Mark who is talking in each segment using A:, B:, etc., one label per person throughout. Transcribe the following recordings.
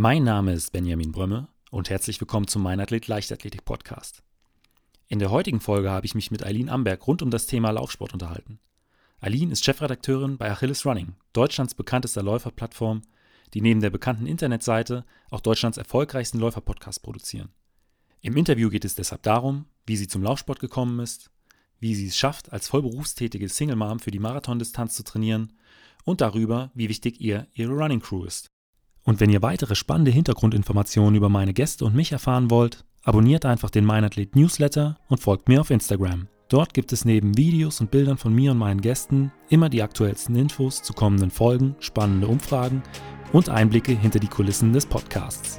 A: Mein Name ist Benjamin Brömme und herzlich willkommen zum Meinathlet Leichtathletik Podcast. In der heutigen Folge habe ich mich mit Eileen Amberg rund um das Thema Laufsport unterhalten. Eileen ist Chefredakteurin bei Achilles Running, Deutschlands bekanntester Läuferplattform, die neben der bekannten Internetseite auch Deutschlands erfolgreichsten Läuferpodcast produzieren. Im Interview geht es deshalb darum, wie sie zum Laufsport gekommen ist, wie sie es schafft, als vollberufstätige Single Mom für die Marathondistanz zu trainieren und darüber, wie wichtig ihr ihre Running Crew ist. Und wenn ihr weitere spannende Hintergrundinformationen über meine Gäste und mich erfahren wollt, abonniert einfach den Meinathlet Newsletter und folgt mir auf Instagram. Dort gibt es neben Videos und Bildern von mir und meinen Gästen immer die aktuellsten Infos zu kommenden Folgen, spannende Umfragen und Einblicke hinter die Kulissen des Podcasts.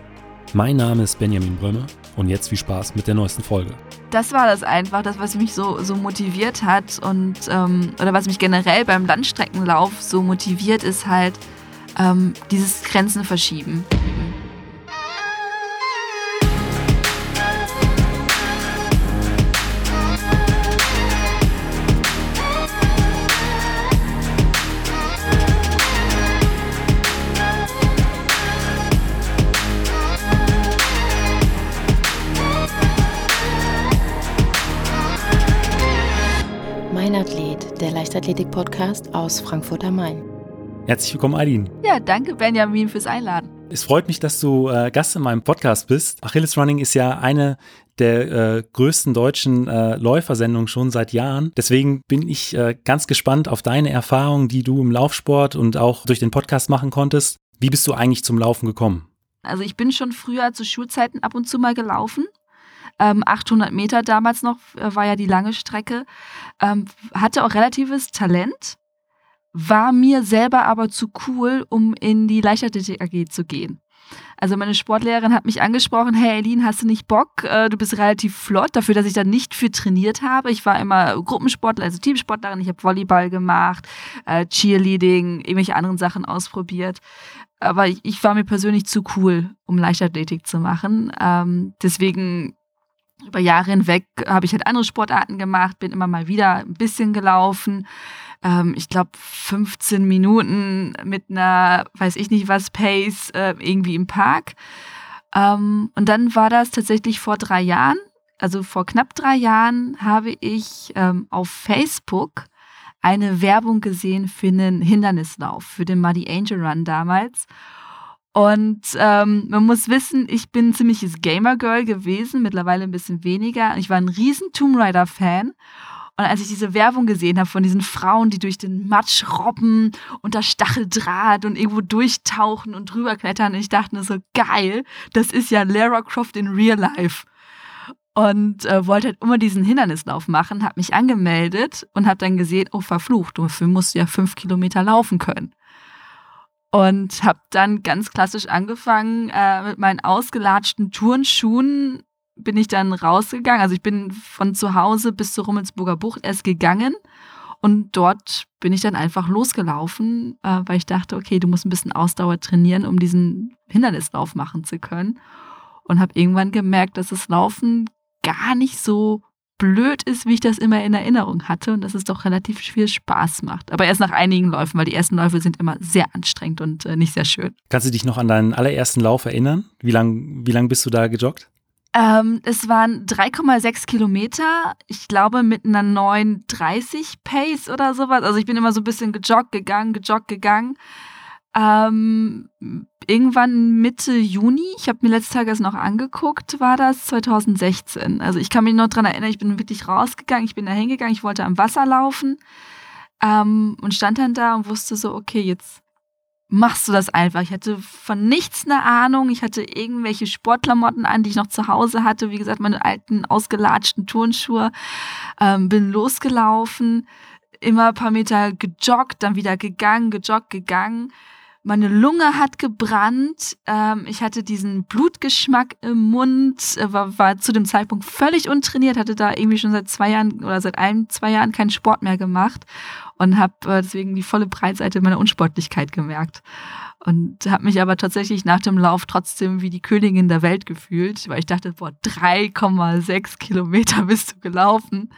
A: Mein Name ist Benjamin Brömme und jetzt viel Spaß mit der neuesten Folge.
B: Das war das einfach, das, was mich so, so motiviert hat und ähm, oder was mich generell beim Landstreckenlauf so motiviert, ist halt, ähm, dieses Grenzen verschieben.
C: Mein Athlet, der Leichtathletik-Podcast aus Frankfurt am Main.
A: Herzlich willkommen, Eileen.
B: Ja, danke Benjamin fürs Einladen.
A: Es freut mich, dass du äh, Gast in meinem Podcast bist. Achilles Running ist ja eine der äh, größten deutschen äh, Läufersendungen schon seit Jahren. Deswegen bin ich äh, ganz gespannt auf deine Erfahrungen, die du im Laufsport und auch durch den Podcast machen konntest. Wie bist du eigentlich zum Laufen gekommen?
B: Also ich bin schon früher zu Schulzeiten ab und zu mal gelaufen. Ähm, 800 Meter damals noch äh, war ja die lange Strecke. Ähm, hatte auch relatives Talent war mir selber aber zu cool, um in die Leichtathletik AG zu gehen. Also meine Sportlehrerin hat mich angesprochen, hey Eileen, hast du nicht Bock? Äh, du bist relativ flott, dafür, dass ich da nicht viel trainiert habe. Ich war immer Gruppensportler, also Teamsportlerin, ich habe Volleyball gemacht, äh, Cheerleading, irgendwelche anderen Sachen ausprobiert. Aber ich, war mir persönlich zu cool, um Leichtathletik zu machen. Ähm, deswegen über Jahre hinweg habe ich halt andere Sportarten gemacht, bin immer mal wieder ein bisschen gelaufen ähm, ich glaube, 15 Minuten mit einer, weiß ich nicht was, Pace äh, irgendwie im Park. Ähm, und dann war das tatsächlich vor drei Jahren, also vor knapp drei Jahren, habe ich ähm, auf Facebook eine Werbung gesehen für einen Hindernislauf, für den Muddy Angel Run damals. Und ähm, man muss wissen, ich bin ein ziemliches Gamer-Girl gewesen, mittlerweile ein bisschen weniger. Ich war ein riesen Tomb Raider-Fan und als ich diese Werbung gesehen habe von diesen Frauen, die durch den Matsch robben unter Stacheldraht und irgendwo durchtauchen und drüber klettern, ich dachte nur so, geil, das ist ja Lara Croft in Real Life. Und äh, wollte halt immer diesen Hindernislauf machen, habe mich angemeldet und habe dann gesehen, oh verflucht, dafür musst du ja fünf Kilometer laufen können. Und habe dann ganz klassisch angefangen, äh, mit meinen ausgelatschten Turnschuhen bin ich dann rausgegangen. Also ich bin von zu Hause bis zur Rummelsburger Bucht erst gegangen. Und dort bin ich dann einfach losgelaufen, äh, weil ich dachte, okay, du musst ein bisschen Ausdauer trainieren, um diesen Hindernislauf machen zu können. Und habe irgendwann gemerkt, dass das Laufen gar nicht so blöd ist, wie ich das immer in Erinnerung hatte und dass es doch relativ viel Spaß macht. Aber erst nach einigen Läufen, weil die ersten Läufe sind immer sehr anstrengend und äh, nicht sehr schön.
A: Kannst du dich noch an deinen allerersten Lauf erinnern? Wie lange wie lang bist du da gejoggt?
B: Ähm, es waren 3,6 Kilometer, ich glaube mit einer 9,30 Pace oder sowas. Also ich bin immer so ein bisschen gejoggt, gegangen, gejoggt, gegangen. Ähm, irgendwann Mitte Juni, ich habe mir letztes Tages noch angeguckt, war das 2016. Also ich kann mich noch dran erinnern, ich bin wirklich rausgegangen, ich bin da hingegangen, ich wollte am Wasser laufen ähm, und stand dann da und wusste so, okay, jetzt machst du das einfach. Ich hatte von nichts eine Ahnung. Ich hatte irgendwelche Sportklamotten an, die ich noch zu Hause hatte. Wie gesagt, meine alten ausgelatschten Turnschuhe. Ähm, bin losgelaufen, immer ein paar Meter gejoggt, dann wieder gegangen, gejoggt, gegangen. Meine Lunge hat gebrannt. Ähm, ich hatte diesen Blutgeschmack im Mund, äh, war, war zu dem Zeitpunkt völlig untrainiert, hatte da irgendwie schon seit zwei Jahren oder seit ein, zwei Jahren keinen Sport mehr gemacht und habe äh, deswegen die volle Breitseite meiner Unsportlichkeit gemerkt. Und habe mich aber tatsächlich nach dem Lauf trotzdem wie die Königin der Welt gefühlt, weil ich dachte, boah, 3,6 Kilometer bist du gelaufen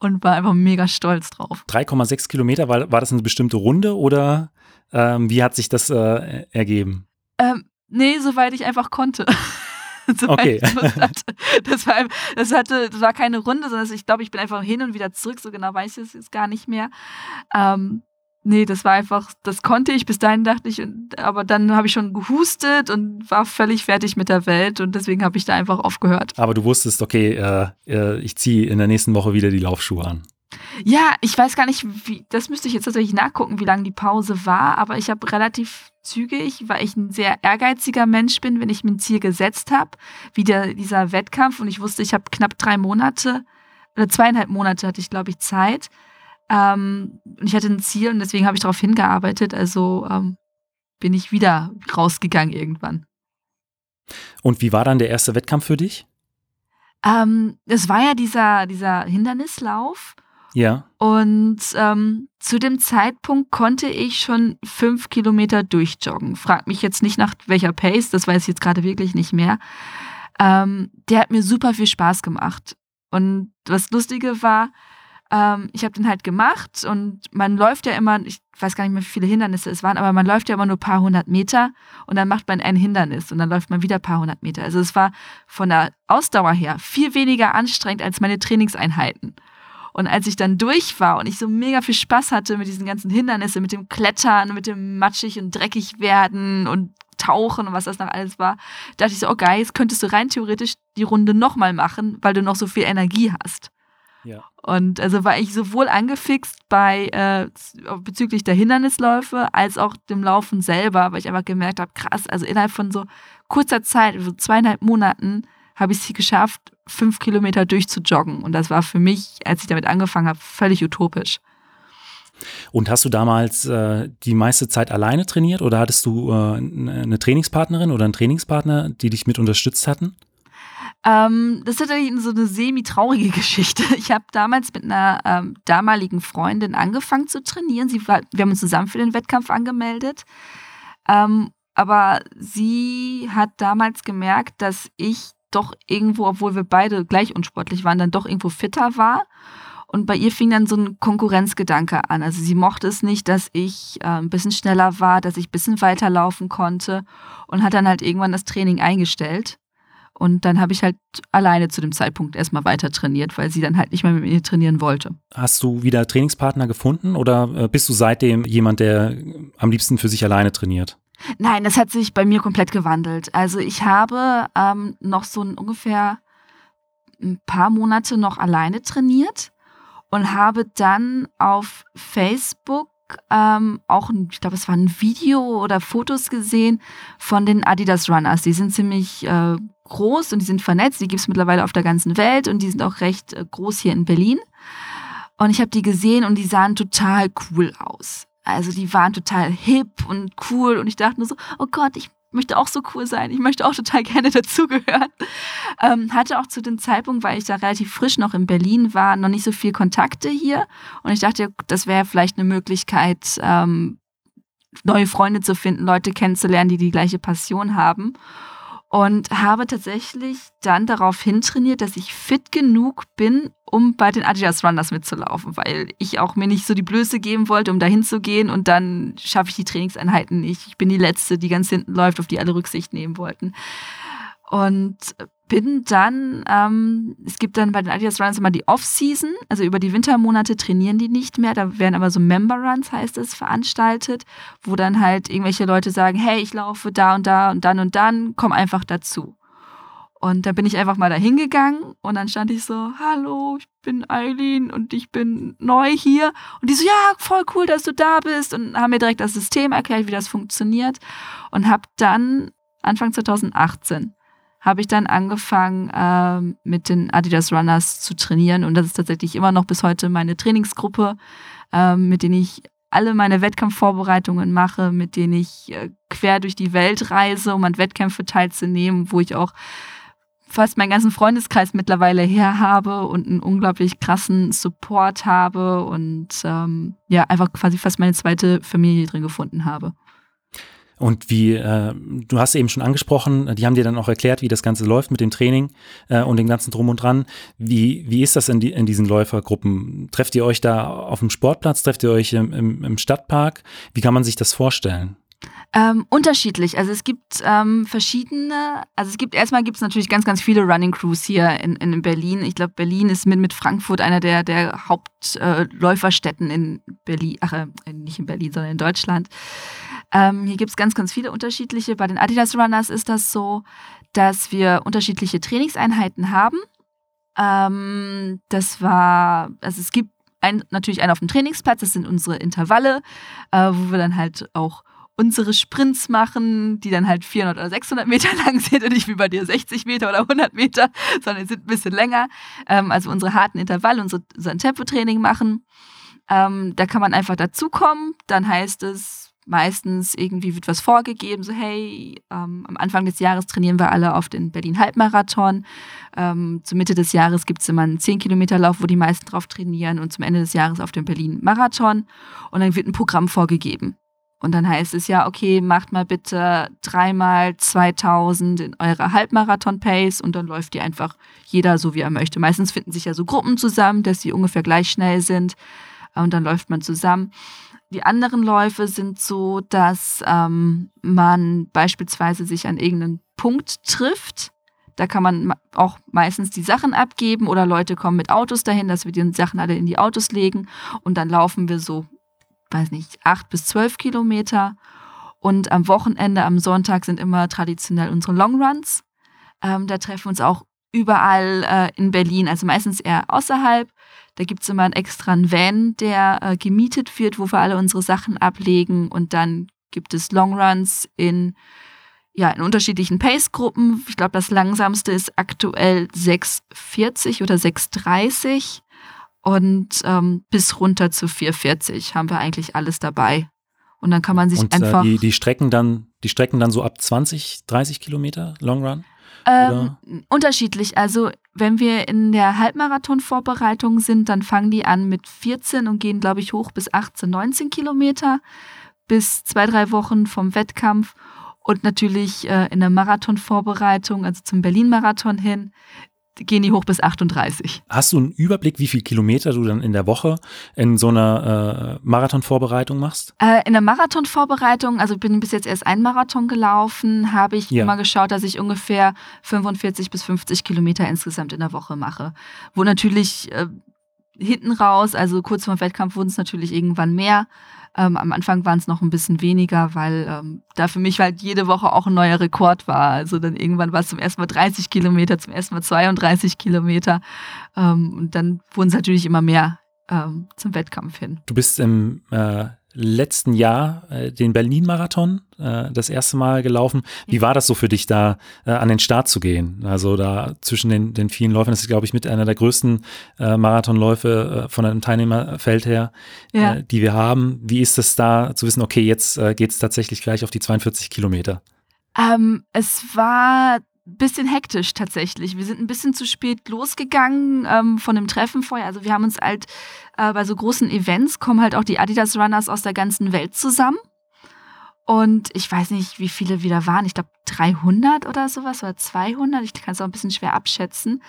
B: und war einfach mega stolz drauf.
A: 3,6 Kilometer, war, war das eine bestimmte Runde oder ähm, wie hat sich das äh, ergeben?
B: Ähm, Nee, soweit ich einfach konnte. soweit
A: Okay.
B: ich Lust hatte. Das war, das hatte, das war keine Runde, sondern ich glaube, ich bin einfach hin und wieder zurück. So genau weiß ich es jetzt gar nicht mehr. Ähm, nee, das war einfach, das konnte ich. Bis dahin dachte ich, aber dann habe ich schon gehustet und war völlig fertig mit der Welt und deswegen habe ich da einfach aufgehört.
A: Aber du wusstest, okay, äh, äh, ich ziehe in der nächsten Woche wieder die Laufschuhe an.
B: Ja, ich weiß gar nicht, wie, das müsste ich jetzt tatsächlich nachgucken, wie lange die Pause war, aber ich habe relativ zügig, weil ich ein sehr ehrgeiziger Mensch bin, wenn ich mir ein Ziel gesetzt habe, wie der, dieser Wettkampf und ich wusste, ich habe knapp drei Monate oder zweieinhalb Monate hatte ich, glaube ich, Zeit. Ähm, und ich hatte ein Ziel und deswegen habe ich darauf hingearbeitet, also ähm, bin ich wieder rausgegangen irgendwann.
A: Und wie war dann der erste Wettkampf für dich?
B: Ähm, es war ja dieser, dieser Hindernislauf.
A: Ja.
B: Und ähm, zu dem Zeitpunkt konnte ich schon fünf Kilometer durchjoggen. Frag mich jetzt nicht nach welcher Pace, das weiß ich jetzt gerade wirklich nicht mehr. Ähm, der hat mir super viel Spaß gemacht. Und das Lustige war, ähm, ich habe den halt gemacht und man läuft ja immer, ich weiß gar nicht mehr, wie viele Hindernisse es waren, aber man läuft ja immer nur ein paar hundert Meter und dann macht man ein Hindernis und dann läuft man wieder ein paar hundert Meter. Also es war von der Ausdauer her viel weniger anstrengend als meine Trainingseinheiten. Und als ich dann durch war und ich so mega viel Spaß hatte mit diesen ganzen Hindernissen, mit dem Klettern, mit dem matschig und dreckig werden und Tauchen und was das noch alles war, dachte ich so, oh geil, jetzt könntest du rein theoretisch die Runde nochmal machen, weil du noch so viel Energie hast.
A: Ja.
B: Und also war ich sowohl angefixt bei äh, bezüglich der Hindernisläufe als auch dem Laufen selber, weil ich einfach gemerkt habe, krass, also innerhalb von so kurzer Zeit, so zweieinhalb Monaten, habe ich es geschafft, fünf Kilometer durchzujoggen. Und das war für mich, als ich damit angefangen habe, völlig utopisch.
A: Und hast du damals äh, die meiste Zeit alleine trainiert oder hattest du äh, eine Trainingspartnerin oder einen Trainingspartner, die dich mit unterstützt hatten?
B: Ähm, das ist tatsächlich so eine semi-traurige Geschichte. Ich habe damals mit einer ähm, damaligen Freundin angefangen zu trainieren. Sie war, wir haben uns zusammen für den Wettkampf angemeldet. Ähm, aber sie hat damals gemerkt, dass ich doch irgendwo, obwohl wir beide gleich unsportlich waren, dann doch irgendwo fitter war. Und bei ihr fing dann so ein Konkurrenzgedanke an. Also sie mochte es nicht, dass ich äh, ein bisschen schneller war, dass ich ein bisschen weiterlaufen konnte und hat dann halt irgendwann das Training eingestellt. Und dann habe ich halt alleine zu dem Zeitpunkt erstmal weiter trainiert, weil sie dann halt nicht mehr mit mir trainieren wollte.
A: Hast du wieder Trainingspartner gefunden oder äh, bist du seitdem jemand, der am liebsten für sich alleine trainiert?
B: Nein, das hat sich bei mir komplett gewandelt. Also ich habe ähm, noch so ein, ungefähr ein paar Monate noch alleine trainiert und habe dann auf Facebook ähm, auch, ein, ich glaube, es war ein Video oder Fotos gesehen von den Adidas Runners. Die sind ziemlich äh, groß und die sind vernetzt. Die gibt es mittlerweile auf der ganzen Welt und die sind auch recht äh, groß hier in Berlin. Und ich habe die gesehen und die sahen total cool aus. Also die waren total hip und cool und ich dachte nur so, oh Gott, ich möchte auch so cool sein. Ich möchte auch total gerne dazugehören. Ähm, hatte auch zu dem Zeitpunkt, weil ich da relativ frisch noch in Berlin war, noch nicht so viel Kontakte hier. Und ich dachte, das wäre vielleicht eine Möglichkeit, ähm, neue Freunde zu finden, Leute kennenzulernen, die die gleiche Passion haben. Und habe tatsächlich dann darauf hintrainiert, dass ich fit genug bin, um bei den Adidas Runners mitzulaufen, weil ich auch mir nicht so die Blöße geben wollte, um da hinzugehen und dann schaffe ich die Trainingseinheiten nicht. Ich bin die Letzte, die ganz hinten läuft, auf die alle Rücksicht nehmen wollten. Und bin dann, ähm, es gibt dann bei den Adidas Runs immer die Off-Season, also über die Wintermonate trainieren die nicht mehr, da werden aber so Member-Runs, heißt es, veranstaltet, wo dann halt irgendwelche Leute sagen, hey, ich laufe da und da und dann und dann, komm einfach dazu. Und dann bin ich einfach mal da hingegangen und dann stand ich so, hallo, ich bin Eileen und ich bin neu hier. Und die so, ja, voll cool, dass du da bist und haben mir direkt das System erklärt, wie das funktioniert. Und habe dann Anfang 2018 habe ich dann angefangen, ähm, mit den Adidas Runners zu trainieren. Und das ist tatsächlich immer noch bis heute meine Trainingsgruppe, ähm, mit denen ich alle meine Wettkampfvorbereitungen mache, mit denen ich äh, quer durch die Welt reise, um an Wettkämpfe teilzunehmen, wo ich auch fast meinen ganzen Freundeskreis mittlerweile her habe und einen unglaublich krassen Support habe und ähm, ja, einfach quasi fast meine zweite Familie drin gefunden habe.
A: Und wie, äh, du hast eben schon angesprochen, die haben dir dann auch erklärt, wie das Ganze läuft mit dem Training äh, und dem ganzen Drum und Dran. Wie, wie ist das in, die, in diesen Läufergruppen? Trefft ihr euch da auf dem Sportplatz? Trefft ihr euch im, im, im Stadtpark? Wie kann man sich das vorstellen?
B: Ähm, unterschiedlich. Also es gibt ähm, verschiedene, also es gibt erstmal gibt es natürlich ganz, ganz viele Running Crews hier in, in Berlin. Ich glaube, Berlin ist mit, mit Frankfurt einer der, der Hauptläuferstädten äh, in Berlin, ach, äh, nicht in Berlin, sondern in Deutschland. Ähm, hier gibt es ganz, ganz viele unterschiedliche. Bei den Adidas Runners ist das so, dass wir unterschiedliche Trainingseinheiten haben. Ähm, das war, also es gibt ein, natürlich einen auf dem Trainingsplatz, das sind unsere Intervalle, äh, wo wir dann halt auch unsere Sprints machen, die dann halt 400 oder 600 Meter lang sind und nicht wie bei dir 60 Meter oder 100 Meter, sondern sind ein bisschen länger. Ähm, also unsere harten Intervalle, unsere, unser Tempotraining machen. Ähm, da kann man einfach dazukommen. Dann heißt es, meistens irgendwie wird was vorgegeben, so hey, ähm, am Anfang des Jahres trainieren wir alle auf den Berlin Halbmarathon. Ähm, zur Mitte des Jahres gibt es immer einen 10 Kilometer Lauf, wo die meisten drauf trainieren und zum Ende des Jahres auf den Berlin Marathon. Und dann wird ein Programm vorgegeben. Und dann heißt es ja, okay, macht mal bitte dreimal 2000 in eurer Halbmarathon-Pace und dann läuft die einfach jeder so, wie er möchte. Meistens finden sich ja so Gruppen zusammen, dass sie ungefähr gleich schnell sind und dann läuft man zusammen. Die anderen Läufe sind so, dass ähm, man beispielsweise sich an irgendeinen Punkt trifft. Da kann man auch meistens die Sachen abgeben oder Leute kommen mit Autos dahin, dass wir die Sachen alle in die Autos legen und dann laufen wir so weiß nicht, acht bis zwölf Kilometer. Und am Wochenende, am Sonntag sind immer traditionell unsere Longruns. Ähm, da treffen wir uns auch überall äh, in Berlin, also meistens eher außerhalb. Da gibt es immer einen extra Van, der äh, gemietet wird, wo wir alle unsere Sachen ablegen. Und dann gibt es Longruns in, ja, in unterschiedlichen Pace-Gruppen. Ich glaube, das langsamste ist aktuell 6,40 oder 6,30 und ähm, bis runter zu 440 haben wir eigentlich alles dabei. Und dann kann man sich
A: und, äh,
B: einfach.
A: Äh, die, die Strecken dann, die Strecken dann so ab 20, 30 Kilometer Long Run?
B: Ähm, unterschiedlich. Also wenn wir in der Halbmarathon-Vorbereitung sind, dann fangen die an mit 14 und gehen, glaube ich, hoch bis 18, 19 Kilometer, bis zwei, drei Wochen vom Wettkampf. Und natürlich äh, in der Marathon-Vorbereitung, also zum Berlin-Marathon hin, gehen die hoch bis 38.
A: Hast du einen Überblick, wie viele Kilometer du dann in der Woche in so einer äh, Marathonvorbereitung machst?
B: Äh, in der Marathonvorbereitung, also bin bis jetzt erst ein Marathon gelaufen, habe ich ja. immer geschaut, dass ich ungefähr 45 bis 50 Kilometer insgesamt in der Woche mache. Wo natürlich äh, hinten raus, also kurz vor dem Wettkampf wurden es natürlich irgendwann mehr. Ähm, am Anfang waren es noch ein bisschen weniger, weil ähm, da für mich halt jede Woche auch ein neuer Rekord war. Also dann irgendwann war es zum ersten Mal 30 Kilometer, zum ersten Mal 32 Kilometer. Ähm, und dann wurden es natürlich immer mehr ähm, zum Wettkampf hin.
A: Du bist im äh, letzten Jahr äh, den Berlin-Marathon äh, das erste Mal gelaufen. Wie war das so für dich, da äh, an den Start zu gehen? Also da zwischen den, den vielen Läufen, das ist, glaube ich, mit einer der größten äh, Marathonläufe äh, von einem Teilnehmerfeld her, ja. Äh, die wir haben. Wie ist es da zu wissen, okay, jetzt äh, geht es tatsächlich gleich auf die 42 Kilometer?
B: Ähm, es war bisschen hektisch tatsächlich. Wir sind ein bisschen zu spät losgegangen ähm, von dem Treffen vorher. Also wir haben uns halt äh, bei so großen Events kommen halt auch die Adidas Runners aus der ganzen Welt zusammen. Und ich weiß nicht, wie viele wieder waren. Ich glaube 300 oder sowas oder 200. Ich kann es auch ein bisschen schwer abschätzen.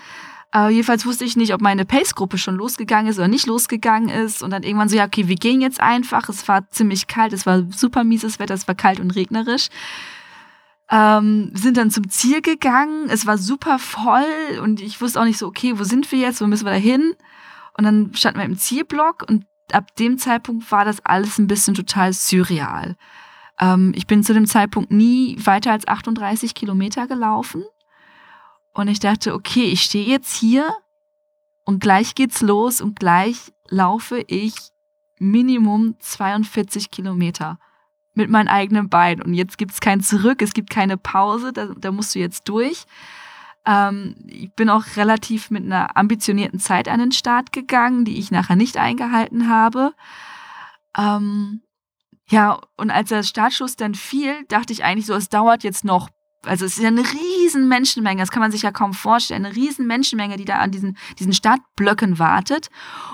B: Äh, jedenfalls wusste ich nicht, ob meine Pace-Gruppe schon losgegangen ist oder nicht losgegangen ist. Und dann irgendwann so, ja, okay, wir gehen jetzt einfach. Es war ziemlich kalt, es war super mieses Wetter, es war kalt und regnerisch. Ähm, sind dann zum Ziel gegangen. Es war super voll und ich wusste auch nicht so, okay, wo sind wir jetzt? Wo müssen wir da hin? Und dann standen wir im Zielblock und ab dem Zeitpunkt war das alles ein bisschen total surreal. Ähm, ich bin zu dem Zeitpunkt nie weiter als 38 Kilometer gelaufen. Und ich dachte, okay, ich stehe jetzt hier und gleich geht's los und gleich laufe ich Minimum 42 Kilometer mit meinen eigenen Beinen. Und jetzt gibt es kein Zurück, es gibt keine Pause, da, da musst du jetzt durch. Ähm, ich bin auch relativ mit einer ambitionierten Zeit an den Start gegangen, die ich nachher nicht eingehalten habe. Ähm, ja, und als der Startschuss dann fiel, dachte ich eigentlich so, es dauert jetzt noch also es ist ja eine riesen Menschenmenge, das kann man sich ja kaum vorstellen, eine riesen Menschenmenge, die da an diesen, diesen Startblöcken wartet.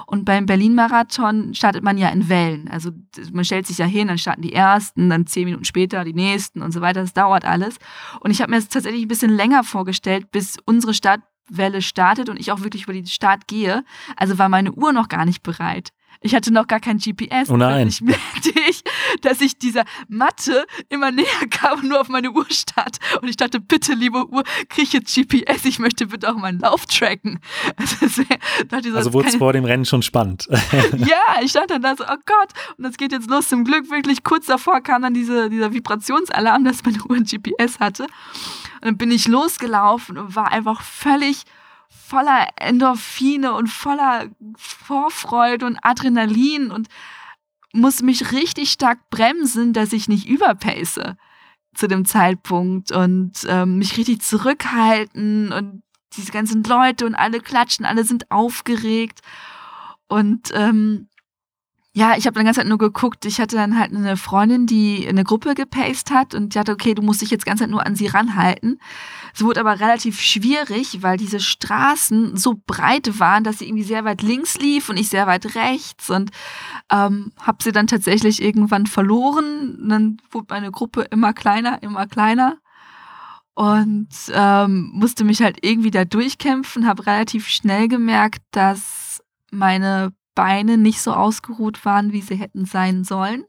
B: Und beim Berlin-Marathon startet man ja in Wellen. Also man stellt sich ja hin, dann starten die ersten, dann zehn Minuten später die nächsten und so weiter. Das dauert alles. Und ich habe mir das tatsächlich ein bisschen länger vorgestellt, bis unsere Startwelle startet und ich auch wirklich über den Start gehe. Also war meine Uhr noch gar nicht bereit. Ich hatte noch gar kein GPS.
A: Oh nein.
B: Ich merkte, ich, dass ich dieser Matte immer näher kam und nur auf meine Uhr stand. Und ich dachte, bitte, liebe Uhr, kriege ich jetzt GPS, ich möchte bitte auch meinen Lauf tracken.
A: Also, dachte so, also wurde es vor dem Rennen schon spannend.
B: ja, ich stand dann da so, oh Gott, und das geht jetzt los. Zum Glück wirklich kurz davor kam dann diese, dieser Vibrationsalarm, dass meine Uhr ein GPS hatte. Und dann bin ich losgelaufen und war einfach völlig voller Endorphine und voller Vorfreude und Adrenalin und muss mich richtig stark bremsen, dass ich nicht überpace zu dem Zeitpunkt und ähm, mich richtig zurückhalten und diese ganzen Leute und alle klatschen, alle sind aufgeregt und ähm, ja, ich habe dann ganz Zeit nur geguckt. Ich hatte dann halt eine Freundin, die eine Gruppe gepaced hat und die hatte, okay, du musst dich jetzt ganz Zeit nur an sie ranhalten. Es wurde aber relativ schwierig, weil diese Straßen so breit waren, dass sie irgendwie sehr weit links lief und ich sehr weit rechts und ähm, habe sie dann tatsächlich irgendwann verloren. Und dann wurde meine Gruppe immer kleiner, immer kleiner und ähm, musste mich halt irgendwie da durchkämpfen, habe relativ schnell gemerkt, dass meine Beine nicht so ausgeruht waren, wie sie hätten sein sollen.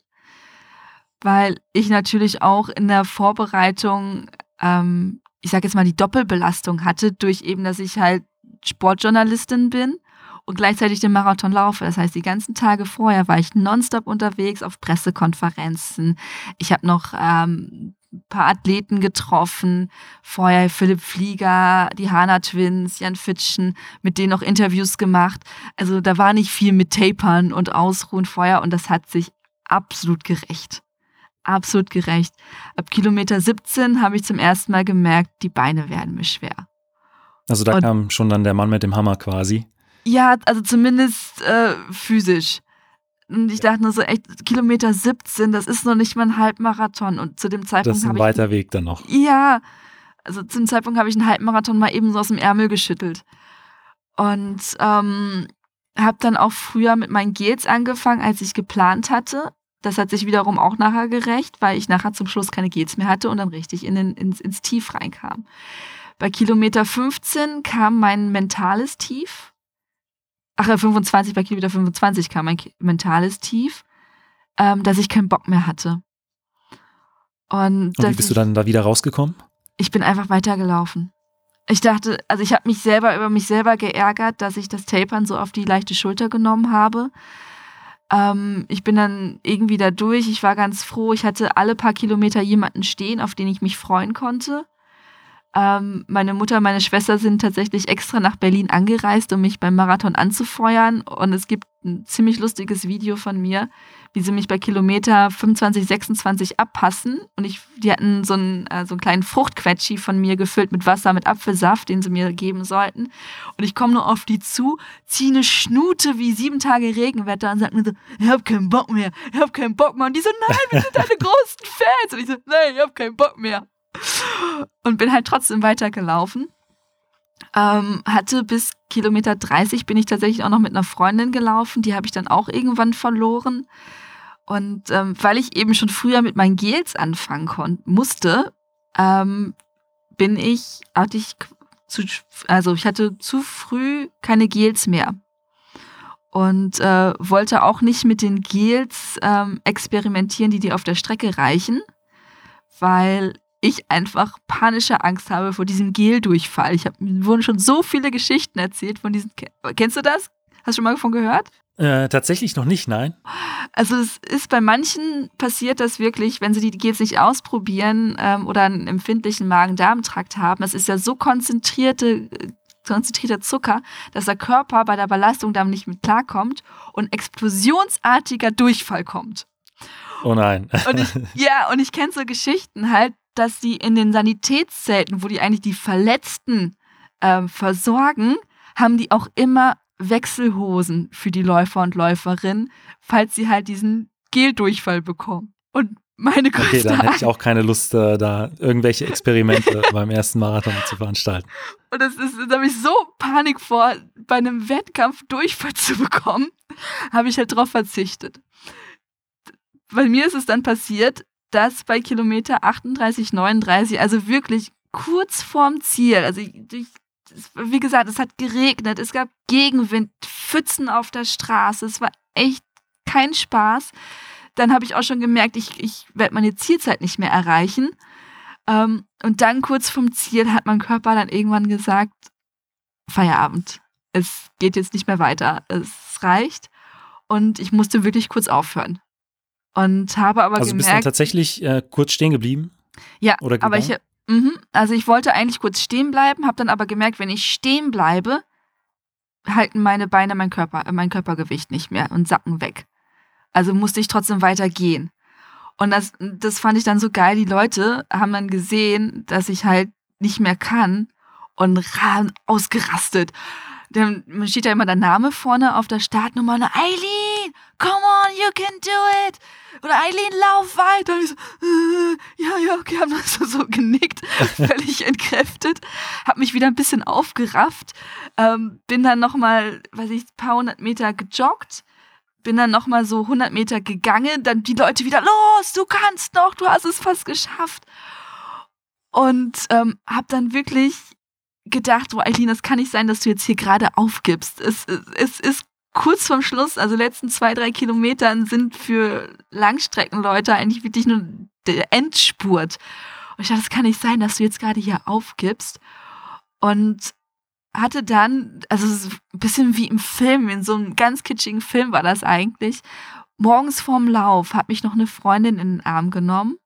B: Weil ich natürlich auch in der Vorbereitung, ähm, ich sage jetzt mal, die Doppelbelastung hatte, durch eben, dass ich halt Sportjournalistin bin und gleichzeitig den Marathon laufe. Das heißt, die ganzen Tage vorher war ich nonstop unterwegs auf Pressekonferenzen. Ich habe noch ähm, paar Athleten getroffen. Vorher Philipp Flieger, die Hana Twins, Jan Fitschen, mit denen noch Interviews gemacht. Also da war nicht viel mit Tapern und Ausruhen vorher und das hat sich absolut gerecht. Absolut gerecht. Ab Kilometer 17 habe ich zum ersten Mal gemerkt, die Beine werden mir schwer.
A: Also da und, kam schon dann der Mann mit dem Hammer quasi.
B: Ja, also zumindest äh, physisch. Und ich dachte nur so, echt, Kilometer 17, das ist noch nicht mal ein Halbmarathon. Und zu dem Zeitpunkt.
A: Das ist ein weiter ich, Weg dann noch.
B: Ja. Also zu dem Zeitpunkt habe ich einen Halbmarathon mal eben so aus dem Ärmel geschüttelt. Und ähm, habe dann auch früher mit meinen Gels angefangen, als ich geplant hatte. Das hat sich wiederum auch nachher gerecht, weil ich nachher zum Schluss keine Gels mehr hatte und dann richtig in den, ins, ins Tief reinkam. Bei Kilometer 15 kam mein mentales Tief ach, 25, bei Kilometer 25 kam mein mentales Tief, ähm, dass ich keinen Bock mehr hatte.
A: Und, Und wie bist du dann da wieder rausgekommen?
B: Ich bin einfach weitergelaufen. Ich dachte, also ich habe mich selber über mich selber geärgert, dass ich das Tapern so auf die leichte Schulter genommen habe. Ähm, ich bin dann irgendwie da durch. Ich war ganz froh. Ich hatte alle paar Kilometer jemanden stehen, auf den ich mich freuen konnte. Ähm, meine Mutter, meine Schwester sind tatsächlich extra nach Berlin angereist, um mich beim Marathon anzufeuern. Und es gibt ein ziemlich lustiges Video von mir, wie sie mich bei Kilometer 25, 26 abpassen. Und ich, die hatten so einen, äh, so einen kleinen Fruchtquetschi von mir gefüllt mit Wasser, mit Apfelsaft, den sie mir geben sollten. Und ich komme nur auf die zu, ziehe eine Schnute wie sieben Tage Regenwetter und sage mir so, ich hab keinen Bock mehr, ich hab keinen Bock mehr. Und die so, nein, wir sind deine großen Fans. Und ich so, nein, ich hab keinen Bock mehr und bin halt trotzdem weitergelaufen. Ähm, hatte bis Kilometer 30 bin ich tatsächlich auch noch mit einer Freundin gelaufen. Die habe ich dann auch irgendwann verloren. Und ähm, weil ich eben schon früher mit meinen Gels anfangen musste, ähm, bin ich, hatte ich zu, also ich hatte zu früh keine Gels mehr. Und äh, wollte auch nicht mit den Gels ähm, experimentieren, die dir auf der Strecke reichen, weil ich einfach panische Angst habe vor diesem Geldurchfall. Ich habe mir wurden schon so viele Geschichten erzählt von diesen. Kennst du das? Hast du schon mal davon gehört?
A: Äh, tatsächlich noch nicht, nein.
B: Also es ist bei manchen passiert das wirklich, wenn sie die Gels nicht ausprobieren ähm, oder einen empfindlichen Magen-Darm-Trakt haben. Es ist ja so konzentrierte konzentrierter Zucker, dass der Körper bei der Belastung damit nicht mit klarkommt und explosionsartiger Durchfall kommt.
A: Oh nein.
B: Und ich, ja, und ich kenne so Geschichten halt, dass sie in den Sanitätszelten, wo die eigentlich die Verletzten ähm, versorgen, haben die auch immer Wechselhosen für die Läufer und Läuferinnen, falls sie halt diesen Geldurchfall bekommen. Und meine größte
A: Okay, dann hätte ich auch keine Lust, äh, da irgendwelche Experimente beim ersten Marathon zu veranstalten.
B: Und das ist, da habe ich so Panik vor, bei einem Wettkampf Durchfall zu bekommen, habe ich halt drauf verzichtet. Bei mir ist es dann passiert, dass bei Kilometer 38, 39, also wirklich kurz vorm Ziel, also ich, wie gesagt, es hat geregnet, es gab Gegenwind, Pfützen auf der Straße, es war echt kein Spaß, dann habe ich auch schon gemerkt, ich, ich werde meine Zielzeit nicht mehr erreichen. Ähm, und dann kurz vom Ziel hat mein Körper dann irgendwann gesagt, Feierabend. Es geht jetzt nicht mehr weiter. Es reicht. Und ich musste wirklich kurz aufhören. Und habe aber
A: also
B: gemerkt.
A: bist du dann tatsächlich äh, kurz stehen geblieben?
B: Ja,
A: Oder
B: aber ich, mhm, also ich wollte eigentlich kurz stehen bleiben, habe dann aber gemerkt, wenn ich stehen bleibe, halten meine Beine mein Körper, äh, mein Körpergewicht nicht mehr und sacken weg. Also musste ich trotzdem weiter gehen. Und das, das fand ich dann so geil. Die Leute haben dann gesehen, dass ich halt nicht mehr kann und ran ausgerastet. Dann steht ja immer der Name vorne auf der Startnummer. Eileen, come on, you can do it. Oder Eileen, lauf weiter. Und ich so, äh, ja, ja, okay, haben das so, genickt, völlig entkräftet. Hab mich wieder ein bisschen aufgerafft. Ähm, bin dann nochmal, weiß ich, ein paar hundert Meter gejoggt. Bin dann nochmal so 100 Meter gegangen. Dann die Leute wieder, los, du kannst noch, du hast es fast geschafft. Und ähm, hab dann wirklich gedacht, oh Eileen, das kann nicht sein, dass du jetzt hier gerade aufgibst. Es, es, es ist kurz vorm Schluss, also letzten zwei, drei Kilometern sind für Langstreckenleute eigentlich wirklich nur der Endspurt. Und ich dachte, das kann nicht sein, dass du jetzt gerade hier aufgibst. Und hatte dann, also so ein bisschen wie im Film, in so einem ganz kitschigen Film war das eigentlich. Morgens vorm Lauf hat mich noch eine Freundin in den Arm genommen,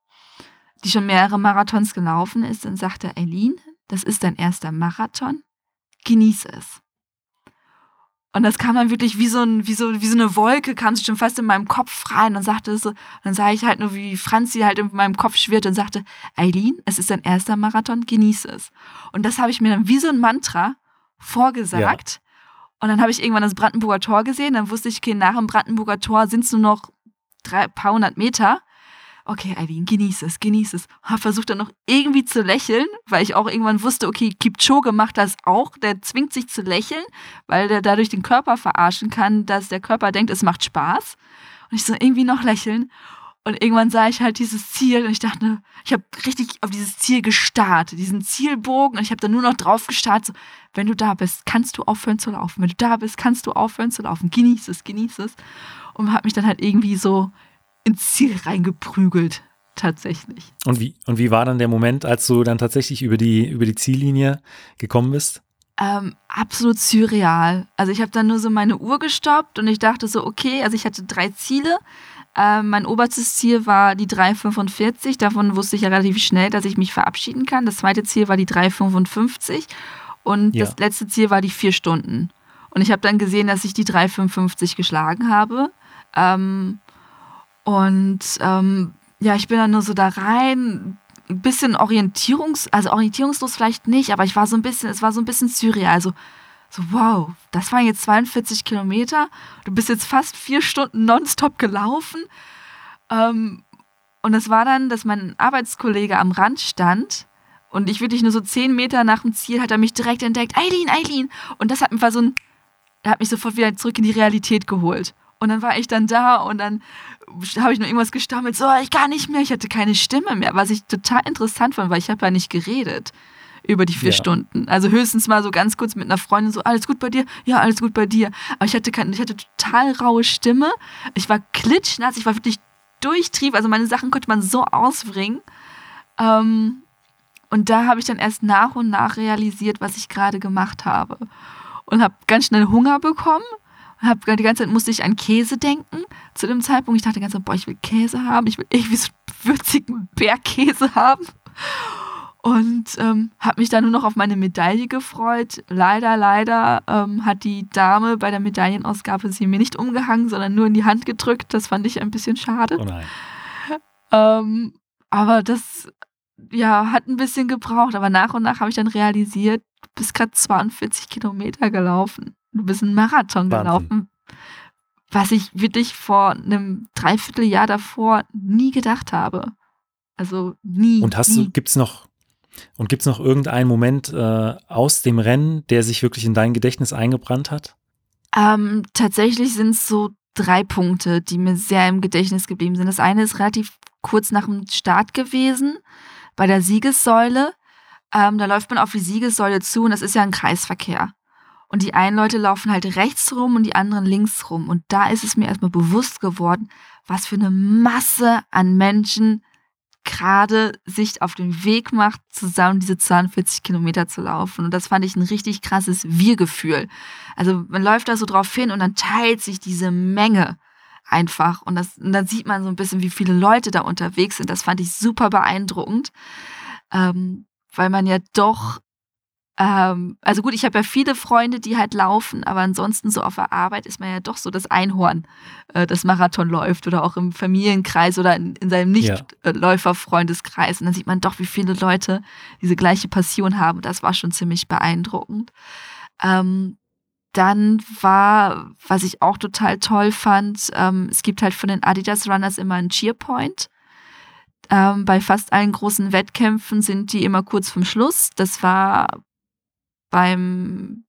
B: die schon mehrere Marathons gelaufen ist und sagte, Eileen, das ist dein erster Marathon, genieße es. Und das kam dann wirklich wie so, ein, wie so, wie so eine Wolke, kam sie schon fast in meinem Kopf rein und sagte so, dann sah ich halt nur, wie Franzi halt in meinem Kopf schwirrt und sagte, Eileen, es ist dein erster Marathon, genieße es. Und das habe ich mir dann wie so ein Mantra vorgesagt. Und dann habe ich irgendwann das Brandenburger Tor gesehen, dann wusste ich, okay, nach dem Brandenburger Tor sind es nur noch drei, paar hundert Meter okay, Eileen, genieß es, genieß es. Hab versucht dann noch irgendwie zu lächeln, weil ich auch irgendwann wusste, okay, Kipchoge macht das auch. Der zwingt sich zu lächeln, weil der dadurch den Körper verarschen kann, dass der Körper denkt, es macht Spaß. Und ich so irgendwie noch lächeln. Und irgendwann sah ich halt dieses Ziel und ich dachte, ich habe richtig auf dieses Ziel gestarrt, diesen Zielbogen und ich habe dann nur noch drauf gestarrt, so, wenn du da bist, kannst du aufhören zu laufen. Wenn du da bist, kannst du aufhören zu laufen. Genieß es, genieß es. Und habe mich dann halt irgendwie so ins Ziel reingeprügelt, tatsächlich.
A: Und wie, und wie war dann der Moment, als du dann tatsächlich über die, über die Ziellinie gekommen bist?
B: Ähm, absolut surreal. Also ich habe dann nur so meine Uhr gestoppt und ich dachte so, okay, also ich hatte drei Ziele. Ähm, mein oberstes Ziel war die 3,45. Davon wusste ich ja relativ schnell, dass ich mich verabschieden kann. Das zweite Ziel war die 3,55 und
A: Ja.
B: das letzte Ziel war die vier Stunden. Und ich habe dann gesehen, dass ich die 3,55 geschlagen habe. Ähm, und ähm, ja, ich bin dann nur so da rein, ein bisschen orientierungs, also orientierungslos vielleicht nicht, aber ich war so ein bisschen, es war so ein bisschen surreal. Also so, wow, das waren jetzt 42 Kilometer. Du bist jetzt fast vier Stunden nonstop gelaufen. Ähm, und es war dann, dass mein Arbeitskollege am Rand stand und ich wirklich nur so zehn Meter nach dem Ziel hat er mich direkt entdeckt. Eileen, Eileen. Und das hat mir so ein, hat mich sofort wieder zurück in die Realität geholt. Und dann war ich dann da und dann habe ich nur irgendwas gestammelt, so, ich kann nicht mehr, ich hatte keine Stimme mehr, was ich total interessant fand, weil ich habe ja nicht geredet über die vier
A: Ja.
B: Stunden. Also höchstens mal so ganz kurz mit einer Freundin so, alles gut bei dir? Ja, alles gut bei dir. Aber ich hatte, kein, ich hatte total raue Stimme. Ich war klitschnass, ich war wirklich durchtrieb. Also meine Sachen konnte man so ausbringen. Ähm, und da habe ich dann erst nach und nach realisiert, was ich gerade gemacht habe. Und habe ganz schnell Hunger bekommen. Hab, die ganze Zeit musste ich an Käse denken. Zu dem Zeitpunkt, ich dachte die ganze Zeit, boah, ich will Käse haben. Ich will irgendwie so würzigen Bergkäse haben. Und ähm, habe mich dann nur noch auf meine Medaille gefreut. Leider, leider ähm, hat die Dame bei der Medaillenausgabe sie mir nicht umgehangen, sondern nur in die Hand gedrückt. Das fand ich ein bisschen schade.
A: Oh nein.
B: Ähm, aber das ja, hat ein bisschen gebraucht. Aber nach und nach habe ich dann realisiert, du bist gerade 42 Kilometer gelaufen. Du bist einen Marathon
A: Wahnsinn.
B: gelaufen. Was ich wirklich vor einem Dreivierteljahr davor nie gedacht habe. Also nie.
A: Und hast
B: nie.
A: du, gibt's noch, und gibt's noch irgendeinen Moment äh, aus dem Rennen, der sich wirklich in dein Gedächtnis eingebrannt hat?
B: Ähm, tatsächlich sind es so drei Punkte, die mir sehr im Gedächtnis geblieben sind. Das eine ist relativ kurz nach dem Start gewesen, bei der Siegessäule. Ähm, da läuft man auf die Siegessäule zu und das ist ja ein Kreisverkehr. Und die einen Leute laufen halt rechts rum und die anderen links rum. Und da ist es mir erstmal bewusst geworden, was für eine Masse an Menschen gerade sich auf den Weg macht, zusammen diese 42 Kilometer zu laufen. Und das fand ich ein richtig krasses Wir-Gefühl. Also man läuft da so drauf hin und dann teilt sich diese Menge einfach. Und, das, und dann sieht man so ein bisschen, wie viele Leute da unterwegs sind. Das fand ich super beeindruckend, ähm, weil man ja doch ähm, also gut, ich habe ja viele Freunde, die halt laufen, aber ansonsten so auf der Arbeit ist man ja doch so das Einhorn, äh, das Marathon läuft oder auch im Familienkreis oder in, in seinem Nichtläufer-Freundeskreis. Und dann sieht man doch, wie viele Leute diese gleiche Passion haben. Das war schon ziemlich beeindruckend. Ähm, dann war, was ich auch total toll fand, ähm, es gibt halt von den Adidas Runners immer einen Cheerpoint. Ähm, bei fast allen großen Wettkämpfen sind die immer kurz vom Schluss. Das war beim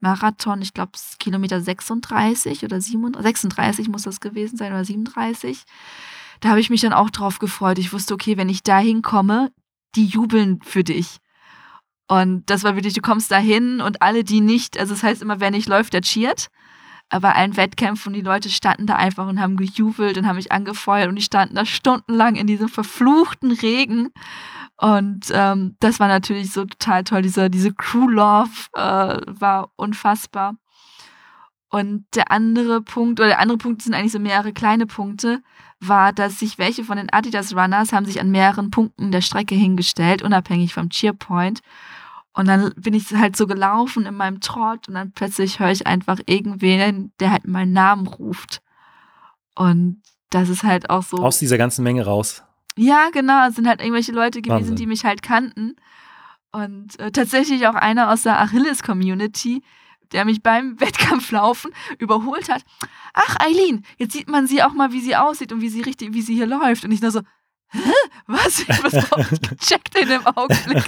B: Marathon, ich glaube, Kilometer 36 oder 37, 36 muss das gewesen sein oder 37. Da habe ich mich dann auch drauf gefreut. Ich wusste, okay, wenn ich da hinkomme, die jubeln für dich. Und das war wirklich, du kommst da hin und alle, die nicht, also das heißt immer, wer nicht läuft, der cheert. Aber allen Wettkämpfen, die Leute standen da einfach und haben gejubelt und haben mich angefeuert und die standen da stundenlang in diesem verfluchten Regen und ähm, das war natürlich so total toll. Diese, diese Crew Love äh, war unfassbar. Und der andere Punkt, oder der andere Punkt sind eigentlich so mehrere kleine Punkte, war, dass sich welche von den Adidas Runners haben sich an mehreren Punkten der Strecke hingestellt, unabhängig vom Cheerpoint. Und dann bin ich halt so gelaufen in meinem Trott und dann plötzlich höre ich einfach irgendwen, der halt meinen Namen ruft. Und das ist halt auch so.
A: Aus dieser ganzen Menge raus.
B: Ja, genau. Es sind halt irgendwelche Leute gewesen, Wahnsinn. die mich halt kannten. Und äh, tatsächlich auch einer aus der Achilles-Community, der mich beim Wettkampflaufen überholt hat. Ach, Eileen, jetzt sieht man sie auch mal, wie sie aussieht und wie sie richtig, wie sie hier läuft. Und ich nur so, Hä? Was? Ich was gecheckt in dem Augenblick.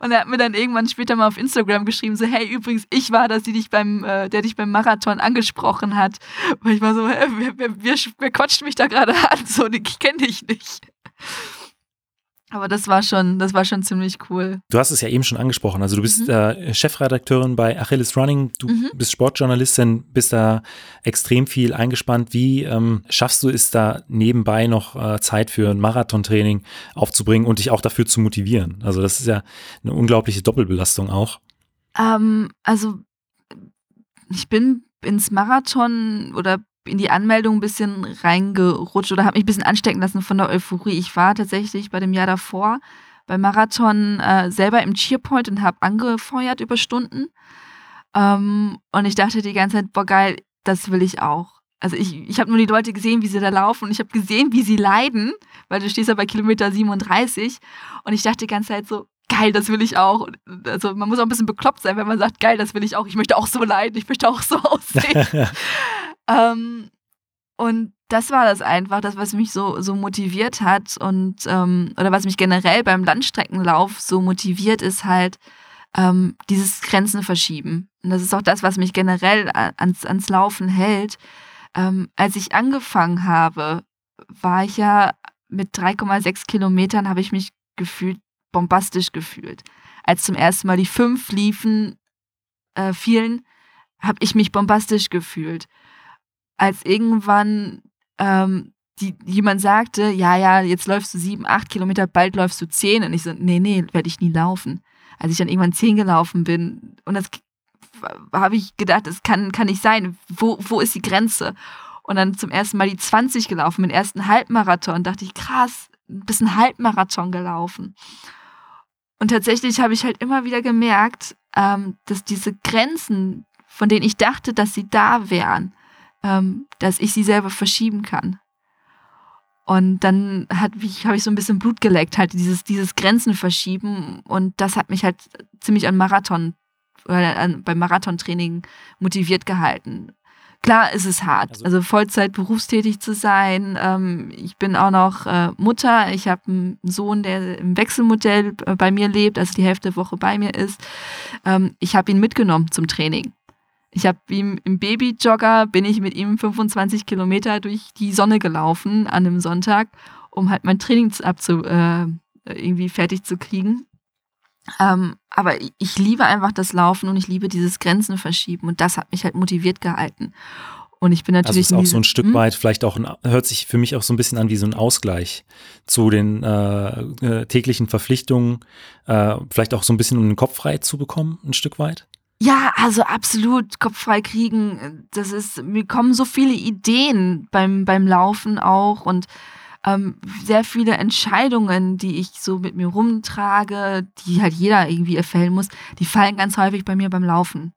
B: Und er hat mir dann irgendwann später mal auf Instagram geschrieben, so, hey, übrigens, ich war das, die dich beim, äh, der dich beim Marathon angesprochen hat. Und ich war so, hä, wer, wer, wer, wer quatscht mich da gerade an? So, ich kenne dich nicht. Aber das war schon, das war schon ziemlich cool.
A: Du hast es ja eben schon angesprochen. Also du bist mhm. äh, Chefredakteurin bei Achilles Running, du mhm. bist Sportjournalistin, bist da extrem viel eingespannt. Wie ähm, schaffst du es da nebenbei noch äh, Zeit für ein Marathontraining aufzubringen und dich auch dafür zu motivieren? Also das ist ja eine unglaubliche Doppelbelastung auch.
B: Ähm, also ich bin ins Marathon oder in die Anmeldung ein bisschen reingerutscht oder habe mich ein bisschen anstecken lassen von der Euphorie. Ich war tatsächlich bei dem Jahr davor beim Marathon äh, selber im Cheerpoint und habe angefeuert über Stunden. Ähm, und ich dachte die ganze Zeit, boah geil, das will ich auch. Also ich, ich habe nur die Leute gesehen, wie sie da laufen und ich habe gesehen, wie sie leiden, weil du stehst ja bei Kilometer 37 und ich dachte die ganze Zeit so, geil, das will ich auch. Also man muss auch ein bisschen bekloppt sein, wenn man sagt, geil, das will ich auch. Ich möchte auch so leiden, ich möchte auch so aussehen. ähm, und das war das einfach, das, was mich so, so motiviert hat und ähm, oder was mich generell beim Landstreckenlauf so motiviert, ist halt ähm, dieses Grenzen verschieben. Und das ist auch das, was mich generell ans, ans Laufen hält. Ähm, als ich angefangen habe, war ich ja mit 3,6 Kilometern, habe ich mich gefühlt bombastisch gefühlt. Als zum ersten Mal die fünf liefen, äh, fielen, habe ich mich bombastisch gefühlt. Als irgendwann ähm, die, jemand sagte, ja, ja, jetzt läufst du sieben, acht Kilometer, bald läufst du zehn. Und ich so, nee, nee, werde ich nie laufen. Als ich dann irgendwann zehn gelaufen bin, und das habe ich gedacht, das kann, kann nicht sein. Wo, wo ist die Grenze? Und dann zum ersten Mal die 20 gelaufen, den ersten Halbmarathon, dachte ich, krass, ein bisschen Halbmarathon gelaufen. Und tatsächlich habe ich halt immer wieder gemerkt, ähm, dass diese Grenzen, von denen ich dachte, dass sie da wären, ähm, dass ich sie selber verschieben kann. Und dann habe ich, so ein bisschen Blut geleckt, halt dieses, dieses Grenzen verschieben. Und das hat mich halt ziemlich an Marathon, oder an, beim Marathontraining motiviert gehalten. Klar ist es hart, also, also Vollzeit berufstätig zu sein. Ähm, ich bin auch noch äh, Mutter. Ich habe einen Sohn, der im Wechselmodell äh, bei mir lebt, also die Hälfte der Woche bei mir ist. Ähm, ich habe ihn mitgenommen zum Training. Ich habe ihm im Babyjogger, bin ich mit ihm 25 Kilometer durch die Sonne gelaufen an einem Sonntag, um halt mein Training abzu, äh, irgendwie fertig zu kriegen. Ähm, aber ich liebe einfach das Laufen und ich liebe dieses Grenzen verschieben und das hat mich halt motiviert gehalten. Und ich bin natürlich.
A: Also ist auch so ein Stück hm? weit, vielleicht auch, ein, hört sich für mich auch so ein bisschen an wie so ein Ausgleich zu den äh, äh, täglichen Verpflichtungen, äh, vielleicht auch so ein bisschen, um den Kopf frei zu bekommen, ein Stück weit.
B: Ja, also absolut Kopf frei kriegen. Das ist, mir kommen so viele Ideen beim, beim Laufen auch und ähm, sehr viele Entscheidungen, die ich so mit mir rumtrage, die halt jeder irgendwie erfällen muss, die fallen ganz häufig bei mir beim Laufen.